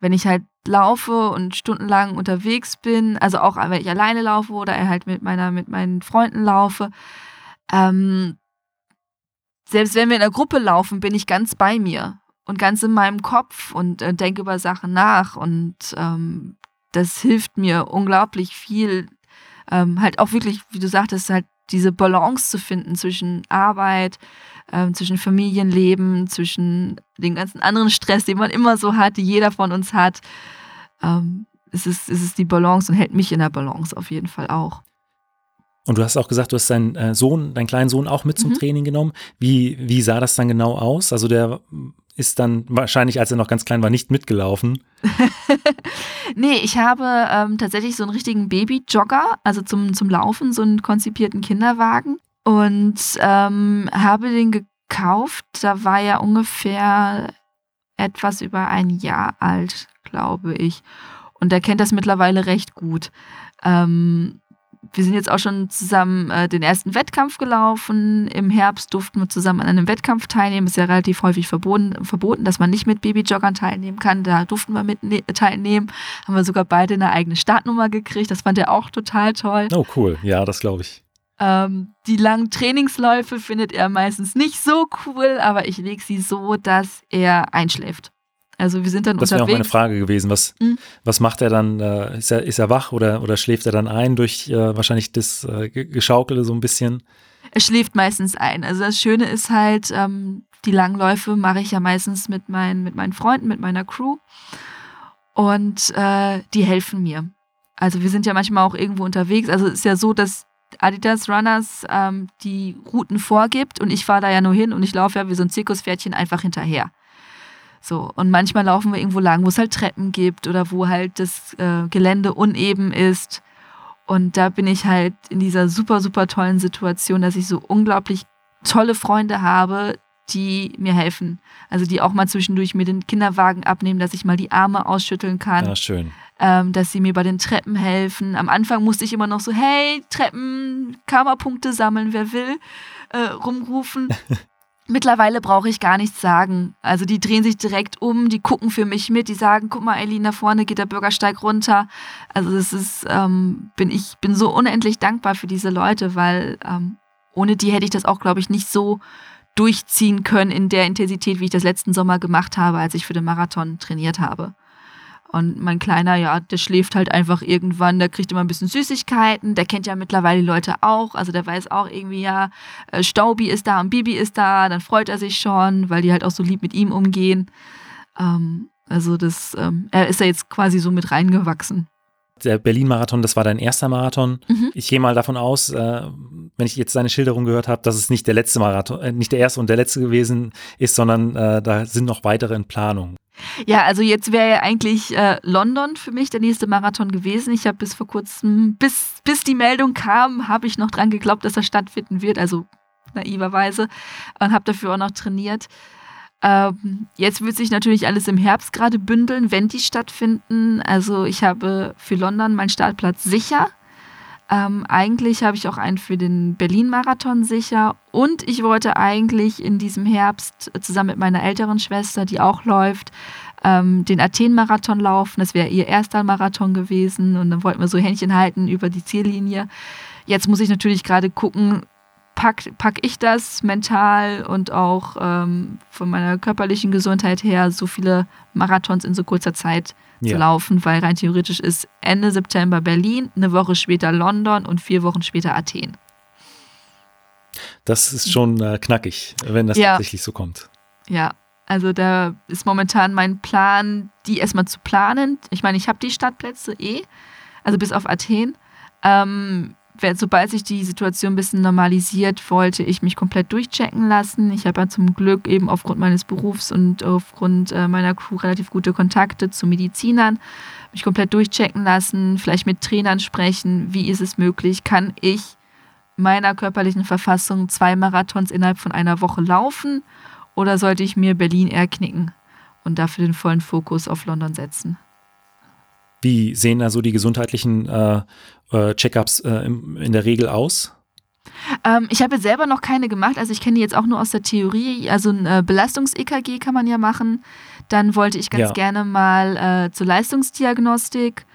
B: Wenn ich halt laufe und stundenlang unterwegs bin, also auch wenn ich alleine laufe oder halt mit meiner, mit meinen Freunden laufe, ähm, selbst wenn wir in der Gruppe laufen, bin ich ganz bei mir und ganz in meinem Kopf und äh, denke über Sachen nach und ähm, das hilft mir unglaublich viel, ähm, halt auch wirklich, wie du sagtest, halt diese Balance zu finden zwischen Arbeit, ähm, zwischen Familienleben, zwischen dem ganzen anderen Stress, den man immer so hat, die jeder von uns hat. Ähm, es, ist, es ist die Balance und hält mich in der Balance auf jeden Fall auch.
A: Und du hast auch gesagt, du hast deinen äh, Sohn, deinen kleinen Sohn auch mit zum mhm. Training genommen. Wie, wie sah das dann genau aus? Also der ist dann wahrscheinlich, als er noch ganz klein war, nicht mitgelaufen.
B: nee, ich habe ähm, tatsächlich so einen richtigen Baby-Jogger, also zum, zum Laufen, so einen konzipierten Kinderwagen. Und ähm, habe den gekauft. Da war er ungefähr etwas über ein Jahr alt, glaube ich. Und er kennt das mittlerweile recht gut. Ähm, wir sind jetzt auch schon zusammen äh, den ersten Wettkampf gelaufen. Im Herbst durften wir zusammen an einem Wettkampf teilnehmen. Ist ja relativ häufig verboten, verboten dass man nicht mit Babyjoggern teilnehmen kann. Da durften wir mit ne teilnehmen. Haben wir sogar beide eine eigene Startnummer gekriegt. Das fand er auch total toll.
A: Oh, cool. Ja, das glaube ich.
B: Ähm, die langen Trainingsläufe findet er meistens nicht so cool, aber ich lege sie so, dass er einschläft. Also wir sind dann
A: das
B: unterwegs.
A: Das wäre auch meine Frage gewesen. Was, hm? was macht er dann? Äh, ist, er, ist er wach oder, oder schläft er dann ein durch äh, wahrscheinlich das äh, Geschaukel so ein bisschen?
B: Er schläft meistens ein. Also das Schöne ist halt, ähm, die Langläufe mache ich ja meistens mit, mein, mit meinen Freunden, mit meiner Crew. Und äh, die helfen mir. Also wir sind ja manchmal auch irgendwo unterwegs. Also es ist ja so, dass Adidas Runners ähm, die Routen vorgibt und ich fahre da ja nur hin und ich laufe ja wie so ein Zirkuspferdchen einfach hinterher. So, und manchmal laufen wir irgendwo lang, wo es halt Treppen gibt oder wo halt das äh, Gelände uneben ist. Und da bin ich halt in dieser super, super tollen Situation, dass ich so unglaublich tolle Freunde habe, die mir helfen. Also die auch mal zwischendurch mir den Kinderwagen abnehmen, dass ich mal die Arme ausschütteln kann.
A: Ja, schön.
B: Ähm, dass sie mir bei den Treppen helfen. Am Anfang musste ich immer noch so, hey, Treppen, Karma-Punkte sammeln, wer will, äh, rumrufen. Mittlerweile brauche ich gar nichts sagen. Also die drehen sich direkt um, die gucken für mich mit, die sagen, guck mal, Eileen, da vorne geht der Bürgersteig runter. Also das ist, ähm, bin ich bin so unendlich dankbar für diese Leute, weil ähm, ohne die hätte ich das auch, glaube ich, nicht so durchziehen können in der Intensität, wie ich das letzten Sommer gemacht habe, als ich für den Marathon trainiert habe. Und mein Kleiner, ja, der schläft halt einfach irgendwann, der kriegt immer ein bisschen Süßigkeiten, der kennt ja mittlerweile die Leute auch, also der weiß auch irgendwie, ja, äh, Staubi ist da und Bibi ist da, dann freut er sich schon, weil die halt auch so lieb mit ihm umgehen. Ähm, also das, ähm, er ist ja jetzt quasi so mit reingewachsen.
A: Der Berlin-Marathon, das war dein erster Marathon. Mhm. Ich gehe mal davon aus, äh, wenn ich jetzt deine Schilderung gehört habe, dass es nicht der letzte Marathon, äh, nicht der erste und der letzte gewesen ist, sondern äh, da sind noch weitere in Planung.
B: Ja, also jetzt wäre ja eigentlich äh, London für mich der nächste Marathon gewesen. Ich habe bis vor kurzem, bis, bis die Meldung kam, habe ich noch dran geglaubt, dass er stattfinden wird, also naiverweise, und habe dafür auch noch trainiert. Ähm, jetzt wird sich natürlich alles im Herbst gerade bündeln, wenn die stattfinden. Also ich habe für London meinen Startplatz sicher. Ähm, eigentlich habe ich auch einen für den Berlin-Marathon sicher. Und ich wollte eigentlich in diesem Herbst zusammen mit meiner älteren Schwester, die auch läuft, ähm, den Athen-Marathon laufen. Das wäre ihr erster Marathon gewesen. Und dann wollten wir so Händchen halten über die Ziellinie. Jetzt muss ich natürlich gerade gucken, pack, pack ich das mental und auch ähm, von meiner körperlichen Gesundheit her, so viele Marathons in so kurzer Zeit ja. zu laufen, weil rein theoretisch ist Ende September Berlin, eine Woche später London und vier Wochen später Athen.
A: Das ist schon äh, knackig, wenn das ja. tatsächlich so kommt.
B: Ja, also da ist momentan mein Plan, die erstmal zu planen. Ich meine, ich habe die Stadtplätze eh, also bis auf Athen. Ähm, sobald sich die Situation ein bisschen normalisiert, wollte ich mich komplett durchchecken lassen. Ich habe ja zum Glück eben aufgrund meines Berufs und aufgrund äh, meiner Crew relativ gute Kontakte zu Medizinern, mich komplett durchchecken lassen, vielleicht mit Trainern sprechen, wie ist es möglich, kann ich meiner körperlichen Verfassung zwei Marathons innerhalb von einer Woche laufen oder sollte ich mir Berlin eher knicken und dafür den vollen Fokus auf London setzen?
A: Wie sehen da so die gesundheitlichen äh, äh, Checkups äh, in, der Regel aus?
B: Ähm, ich habe jetzt selber noch keine gemacht, also ich kenne die jetzt auch nur aus der Theorie. Also ein äh, Belastungs-EKG kann man ja machen. Dann wollte ich ganz ja. gerne mal äh, zur Leistungsdiagnostik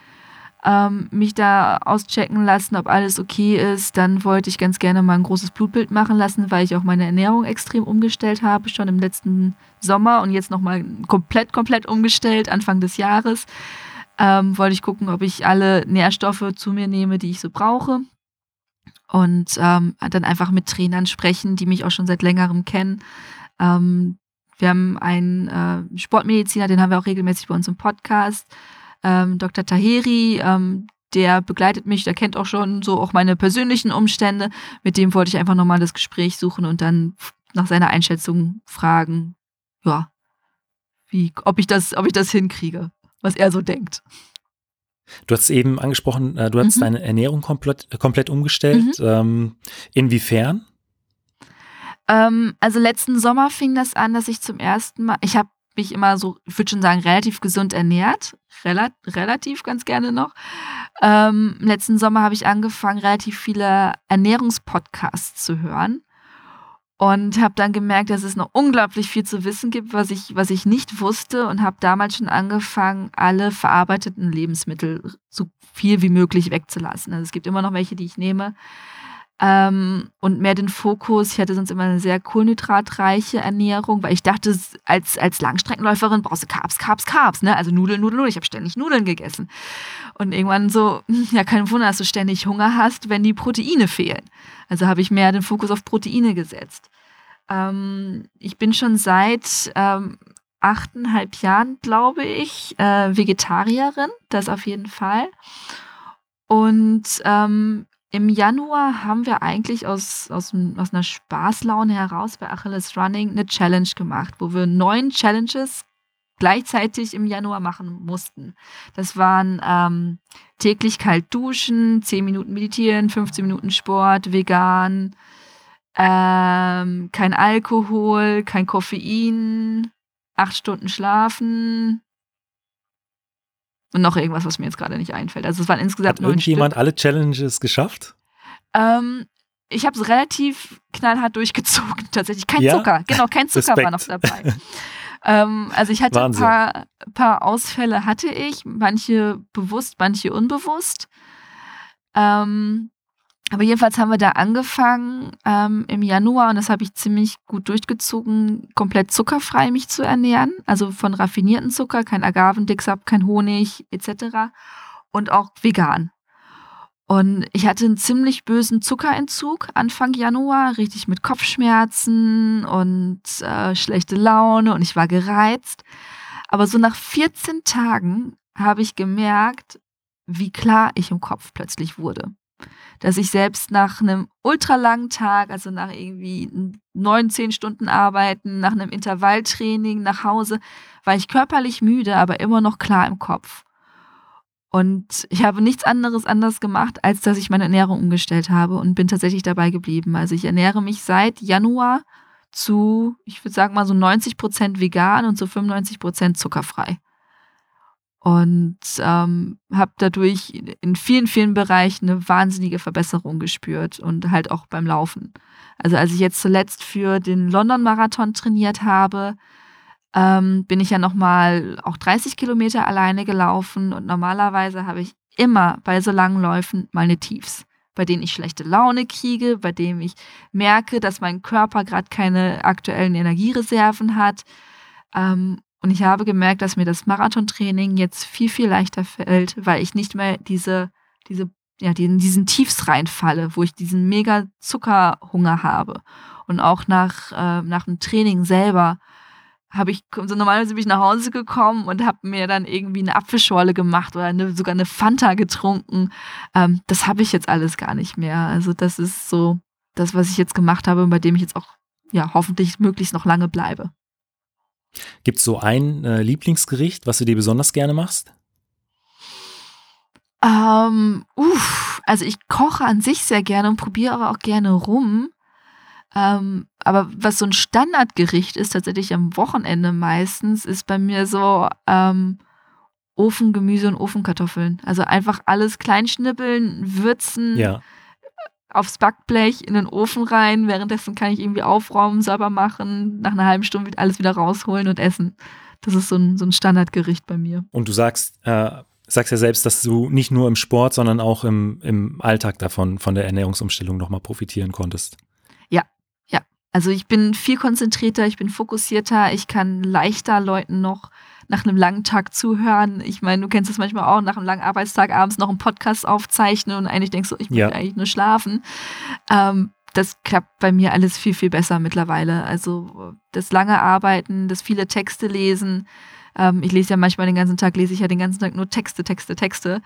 B: ähm, mich da auschecken lassen, ob alles okay ist. Dann wollte ich ganz gerne mal ein großes Blutbild machen lassen, weil ich auch meine Ernährung extrem umgestellt habe, schon im letzten Sommer und jetzt nochmal komplett, komplett umgestellt, Anfang des Jahres. Ähm, wollte ich gucken, ob ich alle Nährstoffe zu mir nehme, die ich so brauche. Und ähm, dann einfach mit Trainern sprechen, die mich auch schon seit längerem kennen. Ähm, wir haben einen äh, Sportmediziner, den haben wir auch regelmäßig bei uns im Podcast ähm, Dr. Taheri, ähm, der begleitet mich, der kennt auch schon so auch meine persönlichen Umstände. Mit dem wollte ich einfach nochmal das Gespräch suchen und dann nach seiner Einschätzung fragen, ja, wie, ob ich das, ob ich das hinkriege, was er so denkt.
A: Du hast eben angesprochen, äh, du hast mhm. deine Ernährung komplett, komplett umgestellt. Mhm. Ähm, inwiefern?
B: Ähm, also letzten Sommer fing das an, dass ich zum ersten Mal, ich habe mich immer so, ich würde schon sagen, relativ gesund ernährt. Rel relativ ganz gerne noch. Ähm, letzten Sommer habe ich angefangen, relativ viele Ernährungspodcasts zu hören. Und habe dann gemerkt, dass es noch unglaublich viel zu wissen gibt, was ich, was ich nicht wusste. Und habe damals schon angefangen, alle verarbeiteten Lebensmittel so viel wie möglich wegzulassen. Also es gibt immer noch welche, die ich nehme ähm, und mehr den Fokus. Ich hatte sonst immer eine sehr kohlenhydratreiche Ernährung, weil ich dachte, als, als Langstreckenläuferin brauchst du Carbs, Carbs, Carbs, ne? Also Nudeln, Nudeln, Nudeln. Ich habe ständig Nudeln gegessen. Und irgendwann so, hm, ja, kein Wunder, dass du ständig Hunger hast, wenn die Proteine fehlen. Also habe ich mehr den Fokus auf Proteine gesetzt. Ähm, ich bin schon seit ähm, achteinhalb Jahren, glaube ich, äh, Vegetarierin, das auf jeden Fall. Und ähm, im Januar haben wir eigentlich aus, aus, aus einer Spaßlaune heraus bei Achilles Running eine Challenge gemacht, wo wir neun Challenges gleichzeitig im Januar machen mussten. Das waren ähm, täglich kalt duschen, 10 Minuten meditieren, 15 Minuten Sport, vegan, ähm, kein Alkohol, kein Koffein, acht Stunden schlafen, und noch irgendwas, was mir jetzt gerade nicht einfällt. Also es waren insgesamt
A: Hat irgendjemand Stück. alle Challenges geschafft?
B: Ähm, ich habe es relativ knallhart durchgezogen, tatsächlich. Kein ja? Zucker, genau, kein Zucker Respekt. war noch dabei. ähm, also ich hatte ein paar, paar, Ausfälle, hatte ich, manche bewusst, manche unbewusst. Ähm, aber jedenfalls haben wir da angefangen ähm, im Januar und das habe ich ziemlich gut durchgezogen, komplett zuckerfrei mich zu ernähren. Also von raffinierten Zucker, kein Agavendicksab, kein Honig etc. Und auch vegan. Und ich hatte einen ziemlich bösen Zuckerentzug Anfang Januar, richtig mit Kopfschmerzen und äh, schlechte Laune und ich war gereizt. Aber so nach 14 Tagen habe ich gemerkt, wie klar ich im Kopf plötzlich wurde dass ich selbst nach einem ultralangen Tag, also nach irgendwie neun, zehn Stunden Arbeiten, nach einem Intervalltraining nach Hause, war ich körperlich müde, aber immer noch klar im Kopf. Und ich habe nichts anderes anders gemacht, als dass ich meine Ernährung umgestellt habe und bin tatsächlich dabei geblieben. Also ich ernähre mich seit Januar zu, ich würde sagen mal so 90 Prozent vegan und zu 95 Prozent zuckerfrei und ähm, habe dadurch in vielen, vielen Bereichen eine wahnsinnige Verbesserung gespürt und halt auch beim Laufen. Also als ich jetzt zuletzt für den London-Marathon trainiert habe, ähm, bin ich ja nochmal auch 30 Kilometer alleine gelaufen und normalerweise habe ich immer bei so langen Läufen meine Tiefs, bei denen ich schlechte Laune kriege, bei denen ich merke, dass mein Körper gerade keine aktuellen Energiereserven hat. Ähm, und ich habe gemerkt, dass mir das Marathontraining jetzt viel, viel leichter fällt, weil ich nicht mehr diese, diese, ja, in diesen Tiefs reinfalle, wo ich diesen mega Zuckerhunger habe. Und auch nach, äh, nach dem Training selber habe ich, so normalerweise bin ich nach Hause gekommen und habe mir dann irgendwie eine Apfelschorle gemacht oder eine, sogar eine Fanta getrunken. Ähm, das habe ich jetzt alles gar nicht mehr. Also das ist so das, was ich jetzt gemacht habe und bei dem ich jetzt auch ja hoffentlich möglichst noch lange bleibe.
A: Gibt es so ein äh, Lieblingsgericht, was du dir besonders gerne machst?
B: Ähm, uff, also ich koche an sich sehr gerne und probiere aber auch gerne rum. Ähm, aber was so ein Standardgericht ist, tatsächlich am Wochenende meistens, ist bei mir so ähm, Ofengemüse und Ofenkartoffeln. Also einfach alles kleinschnippeln, würzen,
A: ja.
B: Aufs Backblech, in den Ofen rein. Währenddessen kann ich irgendwie aufräumen, sauber machen, nach einer halben Stunde alles wieder rausholen und essen. Das ist so ein, so ein Standardgericht bei mir.
A: Und du sagst, äh, sagst ja selbst, dass du nicht nur im Sport, sondern auch im, im Alltag davon, von der Ernährungsumstellung nochmal profitieren konntest.
B: Also ich bin viel konzentrierter, ich bin fokussierter, ich kann leichter Leuten noch nach einem langen Tag zuhören. Ich meine, du kennst es manchmal auch, nach einem langen Arbeitstag abends noch einen Podcast aufzeichnen und eigentlich denkst du, ich möchte ja. eigentlich nur schlafen. Ähm, das klappt bei mir alles viel, viel besser mittlerweile. Also das lange Arbeiten, das viele Texte lesen, ähm, ich lese ja manchmal den ganzen Tag, lese ich ja den ganzen Tag nur Texte, Texte, Texte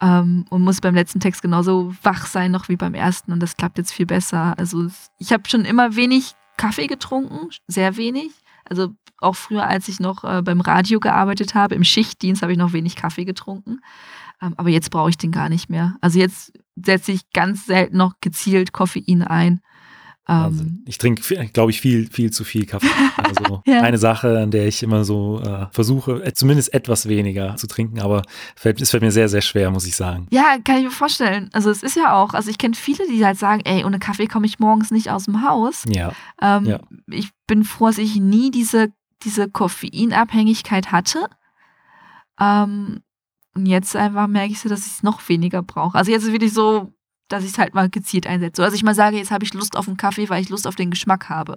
B: ähm, und muss beim letzten Text genauso wach sein noch wie beim ersten und das klappt jetzt viel besser. Also ich habe schon immer wenig Kaffee getrunken, sehr wenig. Also auch früher, als ich noch äh, beim Radio gearbeitet habe, im Schichtdienst habe ich noch wenig Kaffee getrunken. Ähm, aber jetzt brauche ich den gar nicht mehr. Also jetzt setze ich ganz selten noch gezielt Koffein ein.
A: Ähm, ich trinke, glaube ich, viel, viel zu viel Kaffee. Also ja. eine Sache, an der ich immer so äh, versuche, äh, zumindest etwas weniger zu trinken, aber fällt, es fällt mir sehr, sehr schwer, muss ich sagen.
B: Ja, kann ich mir vorstellen. Also es ist ja auch, also ich kenne viele, die halt sagen, ey, ohne Kaffee komme ich morgens nicht aus dem Haus.
A: Ja.
B: Ähm,
A: ja.
B: Ich bin froh, dass ich nie diese, diese Koffeinabhängigkeit hatte. Ähm, und jetzt einfach merke ich so, dass ich es noch weniger brauche. Also jetzt ist wirklich so, dass ich es halt mal gezielt einsetze. Also ich mal sage, jetzt habe ich Lust auf einen Kaffee, weil ich Lust auf den Geschmack habe.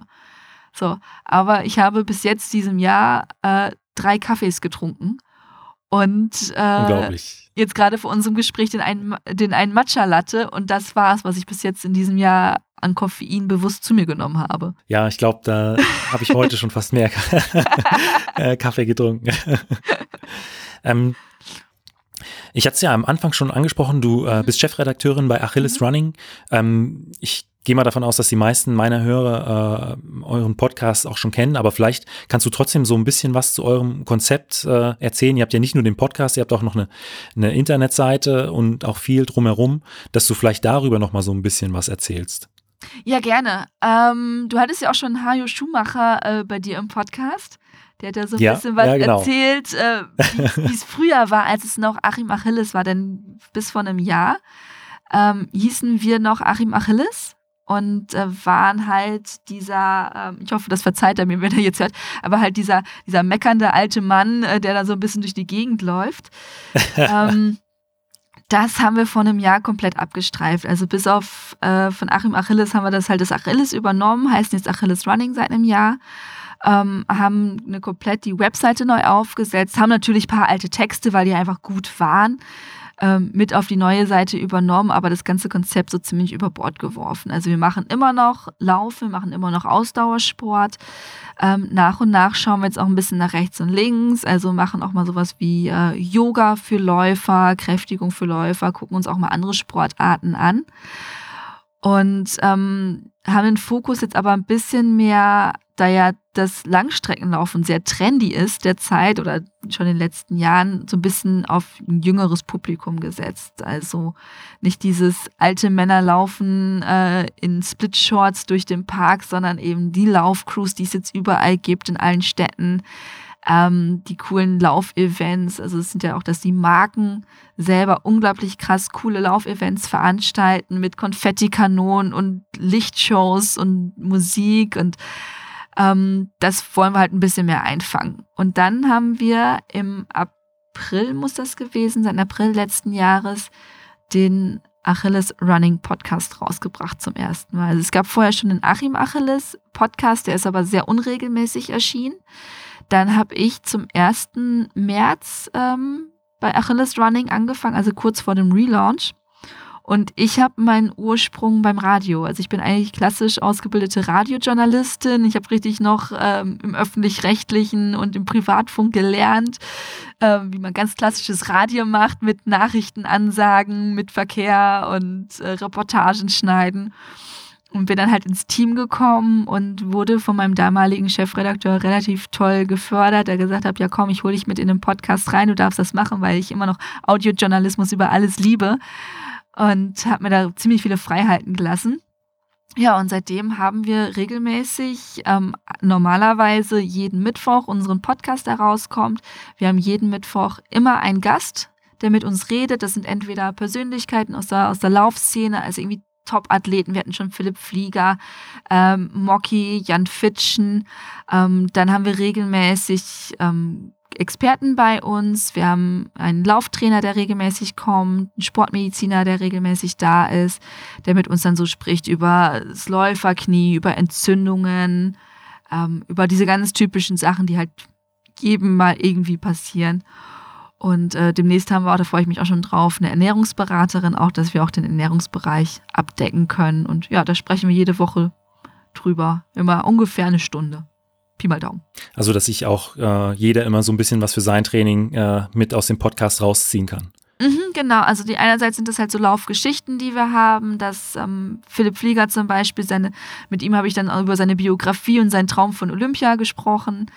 B: So, aber ich habe bis jetzt diesem Jahr äh, drei Kaffees getrunken. Und äh, jetzt gerade vor unserem Gespräch den einen, den einen Matcha-Latte und das war es, was ich bis jetzt in diesem Jahr an Koffein bewusst zu mir genommen habe.
A: Ja, ich glaube, da habe ich heute schon fast mehr äh, Kaffee getrunken. ähm, ich hatte es ja am Anfang schon angesprochen, du äh, bist Chefredakteurin bei Achilles mhm. Running. Ähm, ich gehe mal davon aus, dass die meisten meiner Hörer äh, euren Podcast auch schon kennen, aber vielleicht kannst du trotzdem so ein bisschen was zu eurem Konzept äh, erzählen. Ihr habt ja nicht nur den Podcast, ihr habt auch noch eine, eine Internetseite und auch viel drumherum, dass du vielleicht darüber noch mal so ein bisschen was erzählst.
B: Ja, gerne. Ähm, du hattest ja auch schon Hajo Schumacher äh, bei dir im Podcast. Der hat ja so ein ja, bisschen was ja, genau. erzählt, äh, wie es früher war, als es noch Achim Achilles war. Denn bis vor einem Jahr ähm, hießen wir noch Achim Achilles und äh, waren halt dieser, ähm, ich hoffe, das verzeiht er mir, wenn er jetzt hört, aber halt dieser, dieser meckernde alte Mann, äh, der da so ein bisschen durch die Gegend läuft. ähm, das haben wir vor einem Jahr komplett abgestreift. Also bis auf äh, von Achim Achilles haben wir das halt das Achilles übernommen, heißt jetzt Achilles Running seit einem Jahr ähm, haben eine komplett die Webseite neu aufgesetzt, haben natürlich ein paar alte Texte, weil die einfach gut waren, ähm, mit auf die neue Seite übernommen, aber das ganze Konzept so ziemlich über Bord geworfen. Also wir machen immer noch Lauf, machen immer noch Ausdauersport. Ähm, nach und nach schauen wir jetzt auch ein bisschen nach rechts und links, also machen auch mal sowas wie äh, Yoga für Läufer, Kräftigung für Läufer, gucken uns auch mal andere Sportarten an. Und ähm, haben den Fokus jetzt aber ein bisschen mehr da ja das Langstreckenlaufen sehr trendy ist derzeit oder schon in den letzten Jahren so ein bisschen auf ein jüngeres Publikum gesetzt. Also nicht dieses alte Männerlaufen äh, in Split-Shorts durch den Park, sondern eben die Laufcrews, die es jetzt überall gibt in allen Städten. Ähm, die coolen Laufevents, also es sind ja auch, dass die Marken selber unglaublich krass coole Laufevents veranstalten mit Konfettikanonen und Lichtshows und Musik und ähm, das wollen wir halt ein bisschen mehr einfangen. Und dann haben wir im April, muss das gewesen sein, April letzten Jahres, den Achilles Running Podcast rausgebracht zum ersten Mal. Also es gab vorher schon den Achim Achilles Podcast, der ist aber sehr unregelmäßig erschienen. Dann habe ich zum 1. März ähm, bei Achilles Running angefangen, also kurz vor dem Relaunch. Und ich habe meinen Ursprung beim Radio. Also ich bin eigentlich klassisch ausgebildete Radiojournalistin. Ich habe richtig noch ähm, im öffentlich-rechtlichen und im Privatfunk gelernt, äh, wie man ganz klassisches Radio macht mit Nachrichtenansagen, mit Verkehr und äh, Reportagen schneiden und bin dann halt ins Team gekommen und wurde von meinem damaligen Chefredakteur relativ toll gefördert, der gesagt hat, ja komm, ich hole dich mit in den Podcast rein, du darfst das machen, weil ich immer noch Audiojournalismus über alles liebe und habe mir da ziemlich viele Freiheiten gelassen. Ja, und seitdem haben wir regelmäßig, ähm, normalerweise jeden Mittwoch unseren Podcast herauskommt. Wir haben jeden Mittwoch immer einen Gast, der mit uns redet. Das sind entweder Persönlichkeiten aus der, aus der Laufszene, also irgendwie Top-Athleten. Wir hatten schon Philipp Flieger, ähm, Mocky, Jan Fitschen. Ähm, dann haben wir regelmäßig ähm, Experten bei uns. Wir haben einen Lauftrainer, der regelmäßig kommt, einen Sportmediziner, der regelmäßig da ist, der mit uns dann so spricht über das Läuferknie, über Entzündungen, ähm, über diese ganz typischen Sachen, die halt jedem mal irgendwie passieren. Und äh, demnächst haben wir auch, da freue ich mich auch schon drauf, eine Ernährungsberaterin, auch, dass wir auch den Ernährungsbereich abdecken können. Und ja, da sprechen wir jede Woche drüber. Immer ungefähr eine Stunde. Pi mal Daumen.
A: Also, dass sich auch äh, jeder immer so ein bisschen was für sein Training äh, mit aus dem Podcast rausziehen kann.
B: Mhm, genau, also die einerseits sind das halt so Laufgeschichten, die wir haben, dass ähm, Philipp Flieger zum Beispiel, seine, mit ihm habe ich dann auch über seine Biografie und seinen Traum von Olympia gesprochen.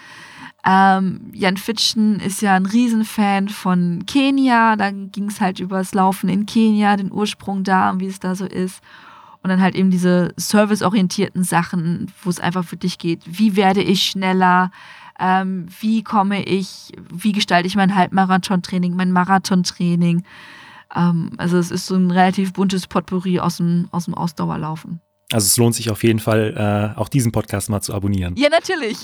B: Ähm, Jan Fitschen ist ja ein Riesenfan von Kenia, da ging es halt über das Laufen in Kenia, den Ursprung da und wie es da so ist. Und dann halt eben diese serviceorientierten Sachen, wo es einfach für dich geht. Wie werde ich schneller? Ähm, wie komme ich, wie gestalte ich mein Halbmarathon-Training, mein Marathon-Training? Ähm, also es ist so ein relativ buntes Potpourri aus dem, aus dem Ausdauerlaufen.
A: Also es lohnt sich auf jeden Fall, äh, auch diesen Podcast mal zu abonnieren.
B: Ja, natürlich.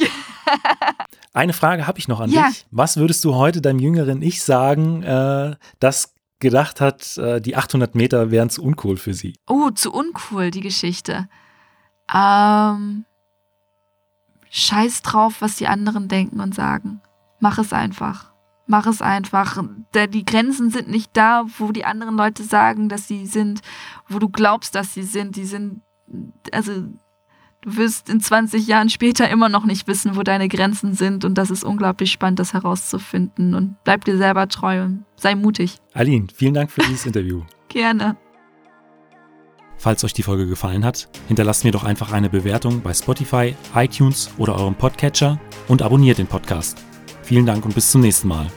A: Eine Frage habe ich noch an ja. dich. Was würdest du heute deinem jüngeren Ich sagen, äh, das gedacht hat, äh, die 800 Meter wären zu uncool für sie.
B: Oh, zu uncool, die Geschichte. Ähm, scheiß drauf, was die anderen denken und sagen. Mach es einfach. Mach es einfach. Die Grenzen sind nicht da, wo die anderen Leute sagen, dass sie sind, wo du glaubst, dass sie sind. Die sind, also du wirst in 20 Jahren später immer noch nicht wissen, wo deine Grenzen sind. Und das ist unglaublich spannend, das herauszufinden. Und bleib dir selber treu und sei mutig.
A: Aline, vielen Dank für dieses Interview.
B: Gerne.
A: Falls euch die Folge gefallen hat, hinterlasst mir doch einfach eine Bewertung bei Spotify, iTunes oder eurem Podcatcher und abonniert den Podcast. Vielen Dank und bis zum nächsten Mal.